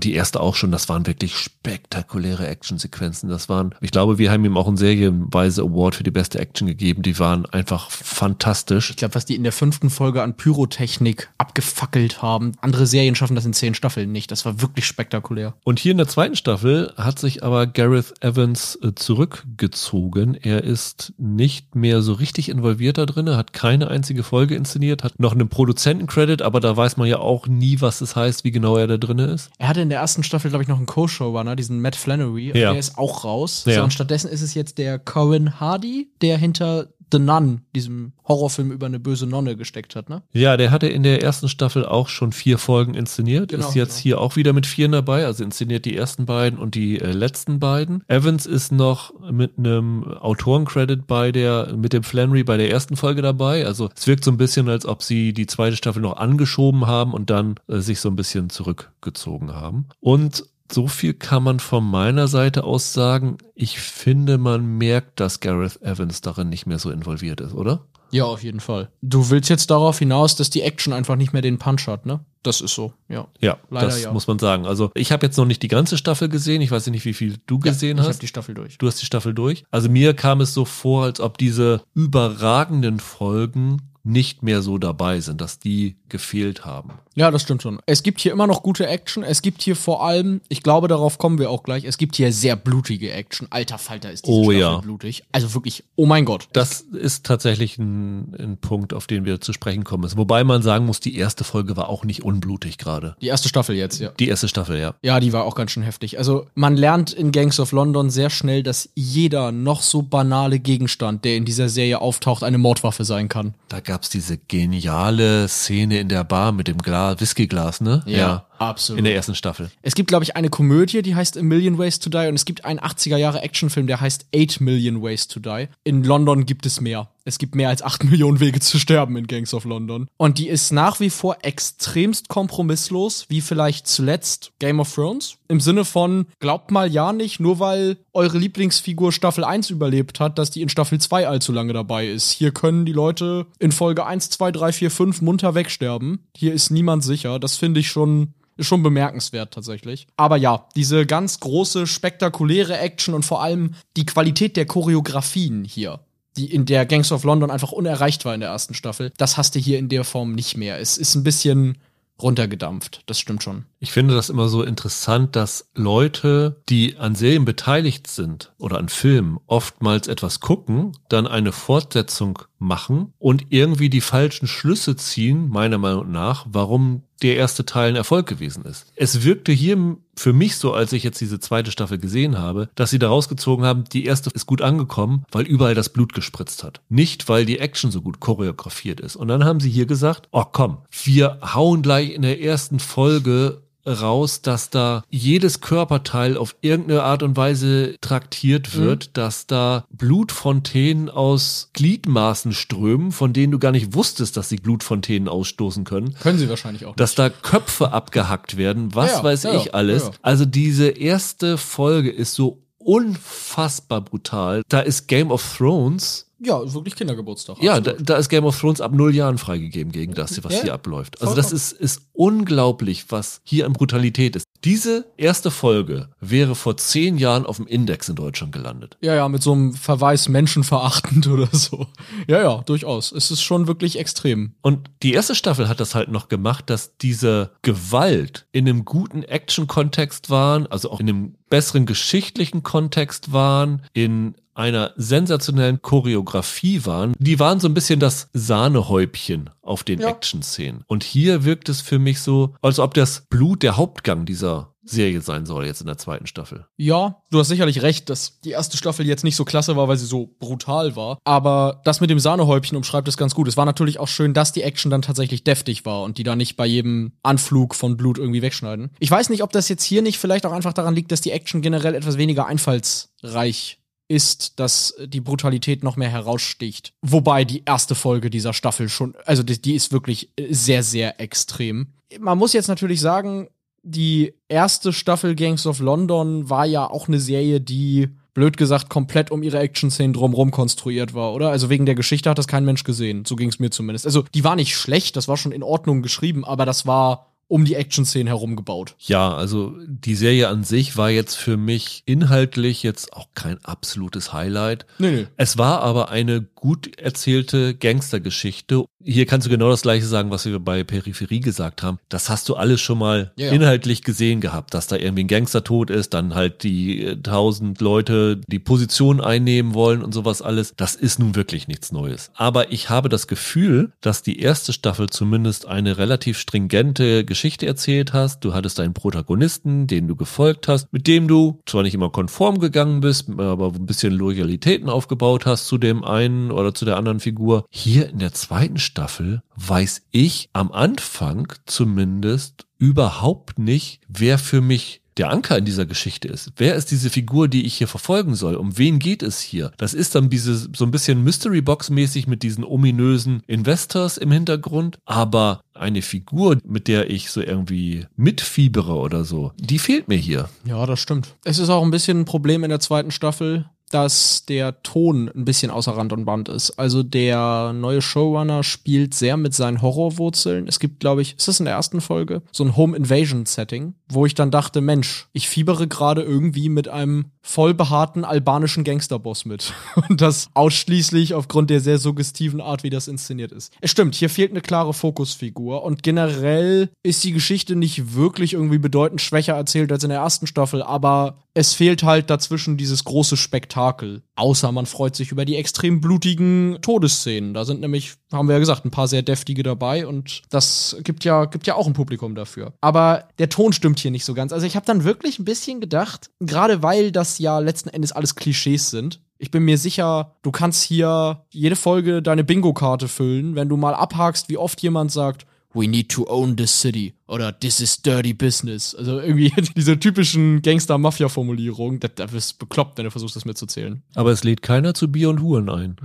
Die erste auch schon, das waren wirklich spektakuläre Actionsequenzen. Das waren, ich glaube, wir haben ihm auch einen serienweise Award für die beste Action gegeben. Die waren einfach fantastisch. Ich glaube, was die in der fünften Folge an Pyrotechnik abgefackelt haben. Andere Serien schaffen das in zehn Staffeln nicht. Das war wirklich spektakulär. Und hier in der zweiten Staffel hat sich aber Gareth Evans äh, zurückgezogen. Er ist nicht mehr so richtig involviert da drin, hat keine einzige Folge inszeniert, hat noch einen Produzentencredit, aber da weiß man ja auch nie, was es heißt, wie genau er da drin ist. Er hatte in der ersten Staffel, glaube ich, noch einen Co-Showrunner, diesen Matt Flannery. Ja. Der ist auch raus. Ja. So, und stattdessen ist es jetzt der Cohen Hardy, der hinter The Nun, diesem Horrorfilm über eine böse Nonne, gesteckt hat, ne? Ja, der hatte in der ersten Staffel auch schon vier Folgen inszeniert, Genau, ist jetzt genau. hier auch wieder mit vier dabei, also inszeniert die ersten beiden und die äh, letzten beiden. Evans ist noch mit einem Autorencredit bei der, mit dem Flannery bei der ersten Folge dabei. Also es wirkt so ein bisschen, als ob sie die zweite Staffel noch angeschoben haben und dann äh, sich so ein bisschen zurückgezogen haben. Und so viel kann man von meiner Seite aus sagen. Ich finde, man merkt, dass Gareth Evans darin nicht mehr so involviert ist, oder? Ja, auf jeden Fall. Du willst jetzt darauf hinaus, dass die Action einfach nicht mehr den Punch hat, ne? Das ist so, ja. Ja, Leider das ja. muss man sagen. Also ich habe jetzt noch nicht die ganze Staffel gesehen. Ich weiß nicht, wie viel du gesehen ich hast. habe die Staffel durch. Du hast die Staffel durch. Also mir kam es so vor, als ob diese überragenden Folgen nicht mehr so dabei sind, dass die gefehlt haben. Ja, das stimmt schon. Es gibt hier immer noch gute Action. Es gibt hier vor allem, ich glaube, darauf kommen wir auch gleich, es gibt hier sehr blutige Action. Alter Falter ist diese Oh, Staffel ja. blutig. Also wirklich, oh mein Gott. Das ist tatsächlich ein, ein Punkt, auf den wir zu sprechen kommen müssen. Wobei man sagen muss, die erste Folge war auch nicht unblutig gerade. Die erste Staffel jetzt, ja. Die erste Staffel, ja. Ja, die war auch ganz schön heftig. Also man lernt in Gangs of London sehr schnell, dass jeder noch so banale Gegenstand, der in dieser Serie auftaucht, eine Mordwaffe sein kann. Da gab's diese geniale Szene in der Bar mit dem Glas, Whiskyglas, ne? Absolut. In der ersten Staffel. Es gibt, glaube ich, eine Komödie, die heißt A Million Ways to Die und es gibt einen 80er Jahre Actionfilm, der heißt 8 Million Ways to Die. In London gibt es mehr. Es gibt mehr als 8 Millionen Wege zu sterben in Gangs of London. Und die ist nach wie vor extremst kompromisslos, wie vielleicht zuletzt Game of Thrones. Im Sinne von, glaubt mal ja nicht, nur weil eure Lieblingsfigur Staffel 1 überlebt hat, dass die in Staffel 2 allzu lange dabei ist. Hier können die Leute in Folge 1, 2, 3, 4, 5 munter wegsterben. Hier ist niemand sicher. Das finde ich schon ist schon bemerkenswert tatsächlich. Aber ja, diese ganz große, spektakuläre Action und vor allem die Qualität der Choreografien hier, die in der Gangs of London einfach unerreicht war in der ersten Staffel, das hast du hier in der Form nicht mehr. Es ist ein bisschen runtergedampft, das stimmt schon. Ich finde das immer so interessant, dass Leute, die an Serien beteiligt sind oder an Filmen, oftmals etwas gucken, dann eine Fortsetzung machen und irgendwie die falschen Schlüsse ziehen, meiner Meinung nach, warum der erste Teil ein Erfolg gewesen ist. Es wirkte hier für mich so, als ich jetzt diese zweite Staffel gesehen habe, dass sie da rausgezogen haben, die erste ist gut angekommen, weil überall das Blut gespritzt hat. Nicht, weil die Action so gut choreografiert ist. Und dann haben sie hier gesagt, oh komm, wir hauen gleich in der ersten Folge raus, dass da jedes Körperteil auf irgendeine Art und Weise traktiert wird, mhm. dass da Blutfontänen aus Gliedmaßen strömen, von denen du gar nicht wusstest, dass sie Blutfontänen ausstoßen können. Können sie wahrscheinlich auch. Dass da Köpfe abgehackt werden, was ja, weiß ja, ich alles. Ja, also diese erste Folge ist so unfassbar brutal. Da ist Game of Thrones ja, wirklich Kindergeburtstag. Ja, da, da, ist Game of Thrones ab null Jahren freigegeben gegen das, was ja, hier abläuft. Also das ist, ist unglaublich, was hier an Brutalität ist. Diese erste Folge wäre vor zehn Jahren auf dem Index in Deutschland gelandet. Ja, ja, mit so einem Verweis menschenverachtend oder so. Ja, ja, durchaus. Es ist schon wirklich extrem. Und die erste Staffel hat das halt noch gemacht, dass diese Gewalt in einem guten Action-Kontext waren, also auch in einem besseren geschichtlichen Kontext waren, in einer sensationellen Choreografie waren. Die waren so ein bisschen das Sahnehäubchen auf den ja. Action-Szenen. Und hier wirkt es für mich so, als ob das Blut der Hauptgang dieser Serie sein soll, jetzt in der zweiten Staffel. Ja, du hast sicherlich recht, dass die erste Staffel jetzt nicht so klasse war, weil sie so brutal war. Aber das mit dem Sahnehäubchen umschreibt es ganz gut. Es war natürlich auch schön, dass die Action dann tatsächlich deftig war und die da nicht bei jedem Anflug von Blut irgendwie wegschneiden. Ich weiß nicht, ob das jetzt hier nicht vielleicht auch einfach daran liegt, dass die Action generell etwas weniger einfallsreich ist, dass die Brutalität noch mehr heraussticht. Wobei die erste Folge dieser Staffel schon, also die, die ist wirklich sehr, sehr extrem. Man muss jetzt natürlich sagen, die erste Staffel Gangs of London war ja auch eine Serie, die blöd gesagt komplett um ihre Action-Szenen drumherum konstruiert war, oder? Also wegen der Geschichte hat das kein Mensch gesehen. So ging es mir zumindest. Also die war nicht schlecht, das war schon in Ordnung geschrieben, aber das war um die Action-Szenen herum gebaut. Ja, also die Serie an sich war jetzt für mich inhaltlich jetzt auch kein absolutes Highlight. Nee, nee. Es war aber eine gut erzählte Gangstergeschichte. Hier kannst du genau das gleiche sagen, was wir bei Peripherie gesagt haben. Das hast du alles schon mal ja, ja. inhaltlich gesehen gehabt, dass da irgendwie ein Gangster tot ist, dann halt die äh, tausend Leute die Position einnehmen wollen und sowas alles. Das ist nun wirklich nichts Neues. Aber ich habe das Gefühl, dass die erste Staffel zumindest eine relativ stringente Geschichte Geschichte erzählt hast. Du hattest einen Protagonisten, den du gefolgt hast, mit dem du zwar nicht immer konform gegangen bist, aber ein bisschen Loyalitäten aufgebaut hast zu dem einen oder zu der anderen Figur. Hier in der zweiten Staffel weiß ich am Anfang zumindest überhaupt nicht, wer für mich der Anker in dieser Geschichte ist. Wer ist diese Figur, die ich hier verfolgen soll? Um wen geht es hier? Das ist dann diese so ein bisschen Mystery Box mäßig mit diesen ominösen Investors im Hintergrund, aber eine Figur, mit der ich so irgendwie mitfiebere oder so, die fehlt mir hier. Ja, das stimmt. Es ist auch ein bisschen ein Problem in der zweiten Staffel, dass der Ton ein bisschen außer Rand und Band ist. Also der neue Showrunner spielt sehr mit seinen Horrorwurzeln. Es gibt, glaube ich, ist das in der ersten Folge, so ein Home Invasion Setting, wo ich dann dachte, Mensch, ich fiebere gerade irgendwie mit einem voll behaarten albanischen Gangsterboss mit. Und das ausschließlich aufgrund der sehr suggestiven Art, wie das inszeniert ist. Es stimmt, hier fehlt eine klare Fokusfigur und generell ist die Geschichte nicht wirklich irgendwie bedeutend schwächer erzählt als in der ersten Staffel, aber es fehlt halt dazwischen dieses große Spektakel. Außer man freut sich über die extrem blutigen Todesszenen. Da sind nämlich, haben wir ja gesagt, ein paar sehr deftige dabei und das gibt ja, gibt ja auch ein Publikum dafür. Aber der Ton stimmt hier nicht so ganz. Also ich habe dann wirklich ein bisschen gedacht, gerade weil das ja letzten Endes alles Klischees sind, ich bin mir sicher, du kannst hier jede Folge deine Bingo-Karte füllen, wenn du mal abhakst, wie oft jemand sagt, We need to own this city oder This is dirty business. Also irgendwie diese typischen Gangster-Mafia-Formulierungen. Da, wirst du bekloppt, wenn du versuchst, das mitzuzählen. Aber es lädt keiner zu Bier und Huren ein.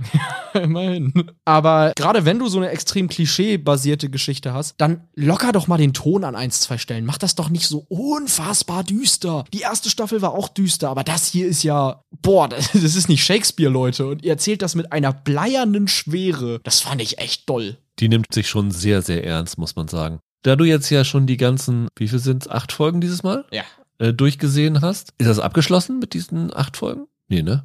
Immerhin. Aber gerade wenn du so eine extrem klischee-basierte Geschichte hast, dann locker doch mal den Ton an eins, zwei Stellen. Mach das doch nicht so unfassbar düster. Die erste Staffel war auch düster, aber das hier ist ja, boah, das, das ist nicht Shakespeare, Leute. Und ihr erzählt das mit einer bleiernen Schwere. Das fand ich echt doll die nimmt sich schon sehr, sehr ernst, muss man sagen. Da du jetzt ja schon die ganzen, wie viel sind es, acht Folgen dieses Mal? Ja. Äh, durchgesehen hast, ist das abgeschlossen mit diesen acht Folgen? Nee, ne?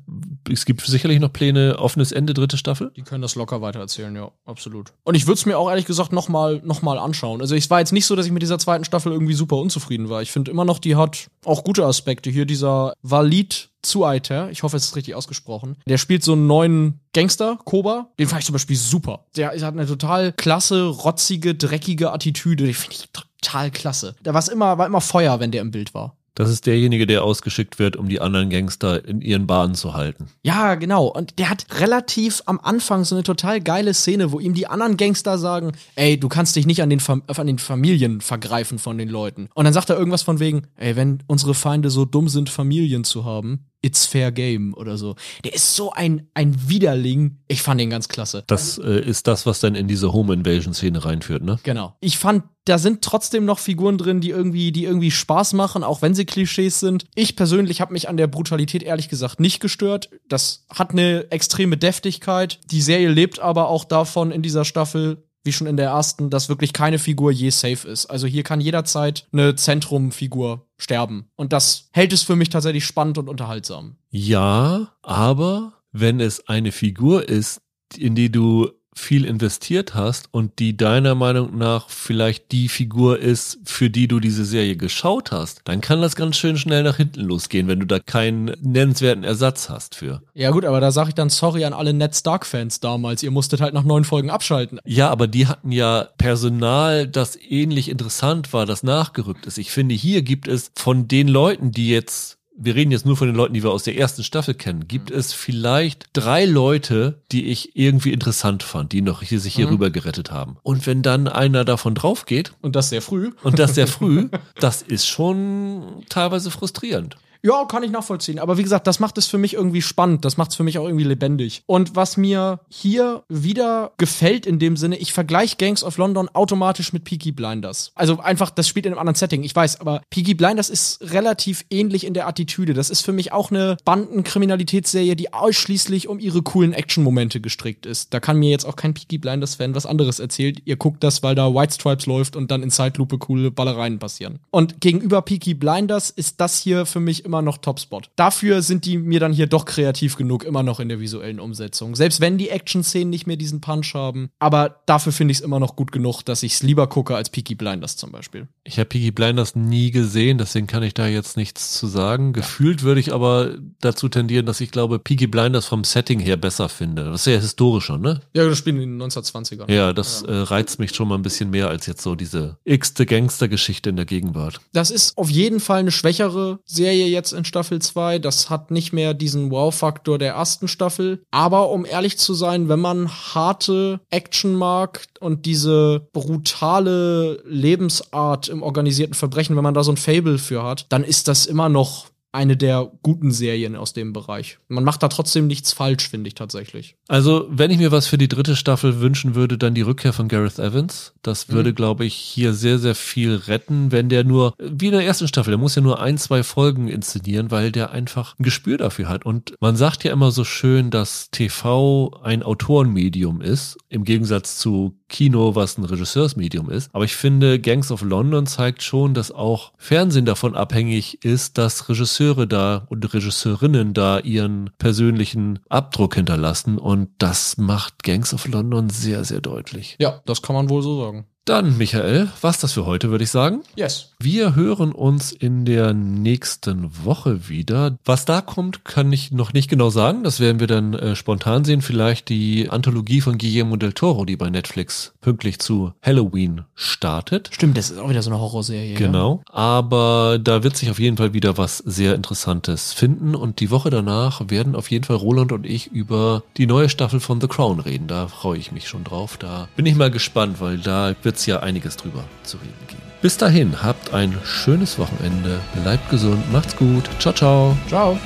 Es gibt sicherlich noch Pläne, offenes Ende, dritte Staffel. Die können das locker weitererzählen, ja, absolut. Und ich würde es mir auch ehrlich gesagt nochmal noch mal anschauen. Also es war jetzt nicht so, dass ich mit dieser zweiten Staffel irgendwie super unzufrieden war. Ich finde immer noch, die hat auch gute Aspekte. Hier dieser Valid Zuaiter, ich hoffe, es ist richtig ausgesprochen. Der spielt so einen neuen Gangster, Koba. Den fand ich zum Beispiel super. Der hat eine total klasse, rotzige, dreckige Attitüde. Die finde ich total klasse. Da war immer, war immer Feuer, wenn der im Bild war. Das ist derjenige, der ausgeschickt wird, um die anderen Gangster in ihren Bahnen zu halten. Ja, genau. Und der hat relativ am Anfang so eine total geile Szene, wo ihm die anderen Gangster sagen, ey, du kannst dich nicht an den, Fam an den Familien vergreifen von den Leuten. Und dann sagt er irgendwas von wegen, ey, wenn unsere Feinde so dumm sind, Familien zu haben, It's Fair Game oder so. Der ist so ein, ein Widerling. Ich fand den ganz klasse. Das äh, ist das, was dann in diese Home Invasion Szene reinführt, ne? Genau. Ich fand, da sind trotzdem noch Figuren drin, die irgendwie, die irgendwie Spaß machen, auch wenn sie Klischees sind. Ich persönlich habe mich an der Brutalität ehrlich gesagt nicht gestört. Das hat eine extreme Deftigkeit. Die Serie lebt aber auch davon in dieser Staffel, wie schon in der ersten, dass wirklich keine Figur je safe ist. Also hier kann jederzeit eine Zentrumfigur sterben. Und das hält es für mich tatsächlich spannend und unterhaltsam. Ja, aber wenn es eine Figur ist, in die du viel investiert hast und die deiner Meinung nach vielleicht die Figur ist, für die du diese Serie geschaut hast, dann kann das ganz schön schnell nach hinten losgehen, wenn du da keinen nennenswerten Ersatz hast für. Ja gut, aber da sage ich dann sorry an alle Ned Stark-Fans damals. Ihr musstet halt nach neun Folgen abschalten. Ja, aber die hatten ja Personal, das ähnlich interessant war, das nachgerückt ist. Ich finde, hier gibt es von den Leuten, die jetzt wir reden jetzt nur von den Leuten, die wir aus der ersten Staffel kennen, gibt mhm. es vielleicht drei Leute, die ich irgendwie interessant fand, die noch hier, sich hier mhm. rüber gerettet haben. Und wenn dann einer davon drauf geht. Und das sehr früh. Und das sehr früh, das ist schon teilweise frustrierend. Ja, kann ich nachvollziehen. Aber wie gesagt, das macht es für mich irgendwie spannend. Das macht es für mich auch irgendwie lebendig. Und was mir hier wieder gefällt in dem Sinne, ich vergleiche Gangs of London automatisch mit Peaky Blinders. Also einfach, das spielt in einem anderen Setting, ich weiß, aber Peaky Blinders ist relativ ähnlich in der Attitüde. Das ist für mich auch eine Bandenkriminalitätsserie, die ausschließlich um ihre coolen Action-Momente gestrickt ist. Da kann mir jetzt auch kein Peaky Blinders-Fan was anderes erzählt. Ihr guckt das, weil da White Stripes läuft und dann in Zeitlupe coole Ballereien passieren. Und gegenüber Peaky Blinders ist das hier für mich immer noch Topspot. Dafür sind die mir dann hier doch kreativ genug, immer noch in der visuellen Umsetzung. Selbst wenn die Action-Szenen nicht mehr diesen Punch haben. Aber dafür finde ich es immer noch gut genug, dass ich es lieber gucke als Peaky Blinders zum Beispiel. Ich habe Peaky Blinders nie gesehen, deswegen kann ich da jetzt nichts zu sagen. Gefühlt würde ich aber dazu tendieren, dass ich glaube, Peaky Blinders vom Setting her besser finde. Das ist ja historischer, ne? Ja, das spielen in den 1920ern. Ja, das ja. Äh, reizt mich schon mal ein bisschen mehr als jetzt so diese x-te Gangster-Geschichte in der Gegenwart. Das ist auf jeden Fall eine schwächere Serie jetzt in Staffel 2. Das hat nicht mehr diesen Wow-Faktor der ersten Staffel. Aber um ehrlich zu sein, wenn man harte Action mag und diese brutale Lebensart im organisierten Verbrechen, wenn man da so ein Fable für hat, dann ist das immer noch eine der guten Serien aus dem Bereich. Man macht da trotzdem nichts falsch, finde ich tatsächlich. Also, wenn ich mir was für die dritte Staffel wünschen würde, dann die Rückkehr von Gareth Evans. Das mhm. würde, mhm. glaube ich, hier sehr, sehr viel retten, wenn der nur, wie in der ersten Staffel, der muss ja nur ein, zwei Folgen inszenieren, weil der einfach ein Gespür dafür hat. Und man sagt ja immer so schön, dass TV ein Autorenmedium ist, im Gegensatz zu Kino, was ein Regisseursmedium ist. Aber ich finde, Gangs of London zeigt schon, dass auch Fernsehen davon abhängig ist, dass Regisseure Regisseure da und Regisseurinnen da ihren persönlichen Abdruck hinterlassen und das macht Gangs of London sehr, sehr deutlich. Ja, das kann man wohl so sagen. Dann, Michael, was das für heute, würde ich sagen. Yes. Wir hören uns in der nächsten Woche wieder. Was da kommt, kann ich noch nicht genau sagen. Das werden wir dann äh, spontan sehen. Vielleicht die Anthologie von Guillermo del Toro, die bei Netflix pünktlich zu Halloween startet. Stimmt, das ist auch wieder so eine Horrorserie. Genau. Ja? Aber da wird sich auf jeden Fall wieder was sehr Interessantes finden. Und die Woche danach werden auf jeden Fall Roland und ich über die neue Staffel von The Crown reden. Da freue ich mich schon drauf. Da bin ich mal gespannt, weil da wird es ja einiges drüber zu reden geben. Bis dahin, habt ein schönes Wochenende, bleibt gesund, macht's gut, ciao, ciao. Ciao.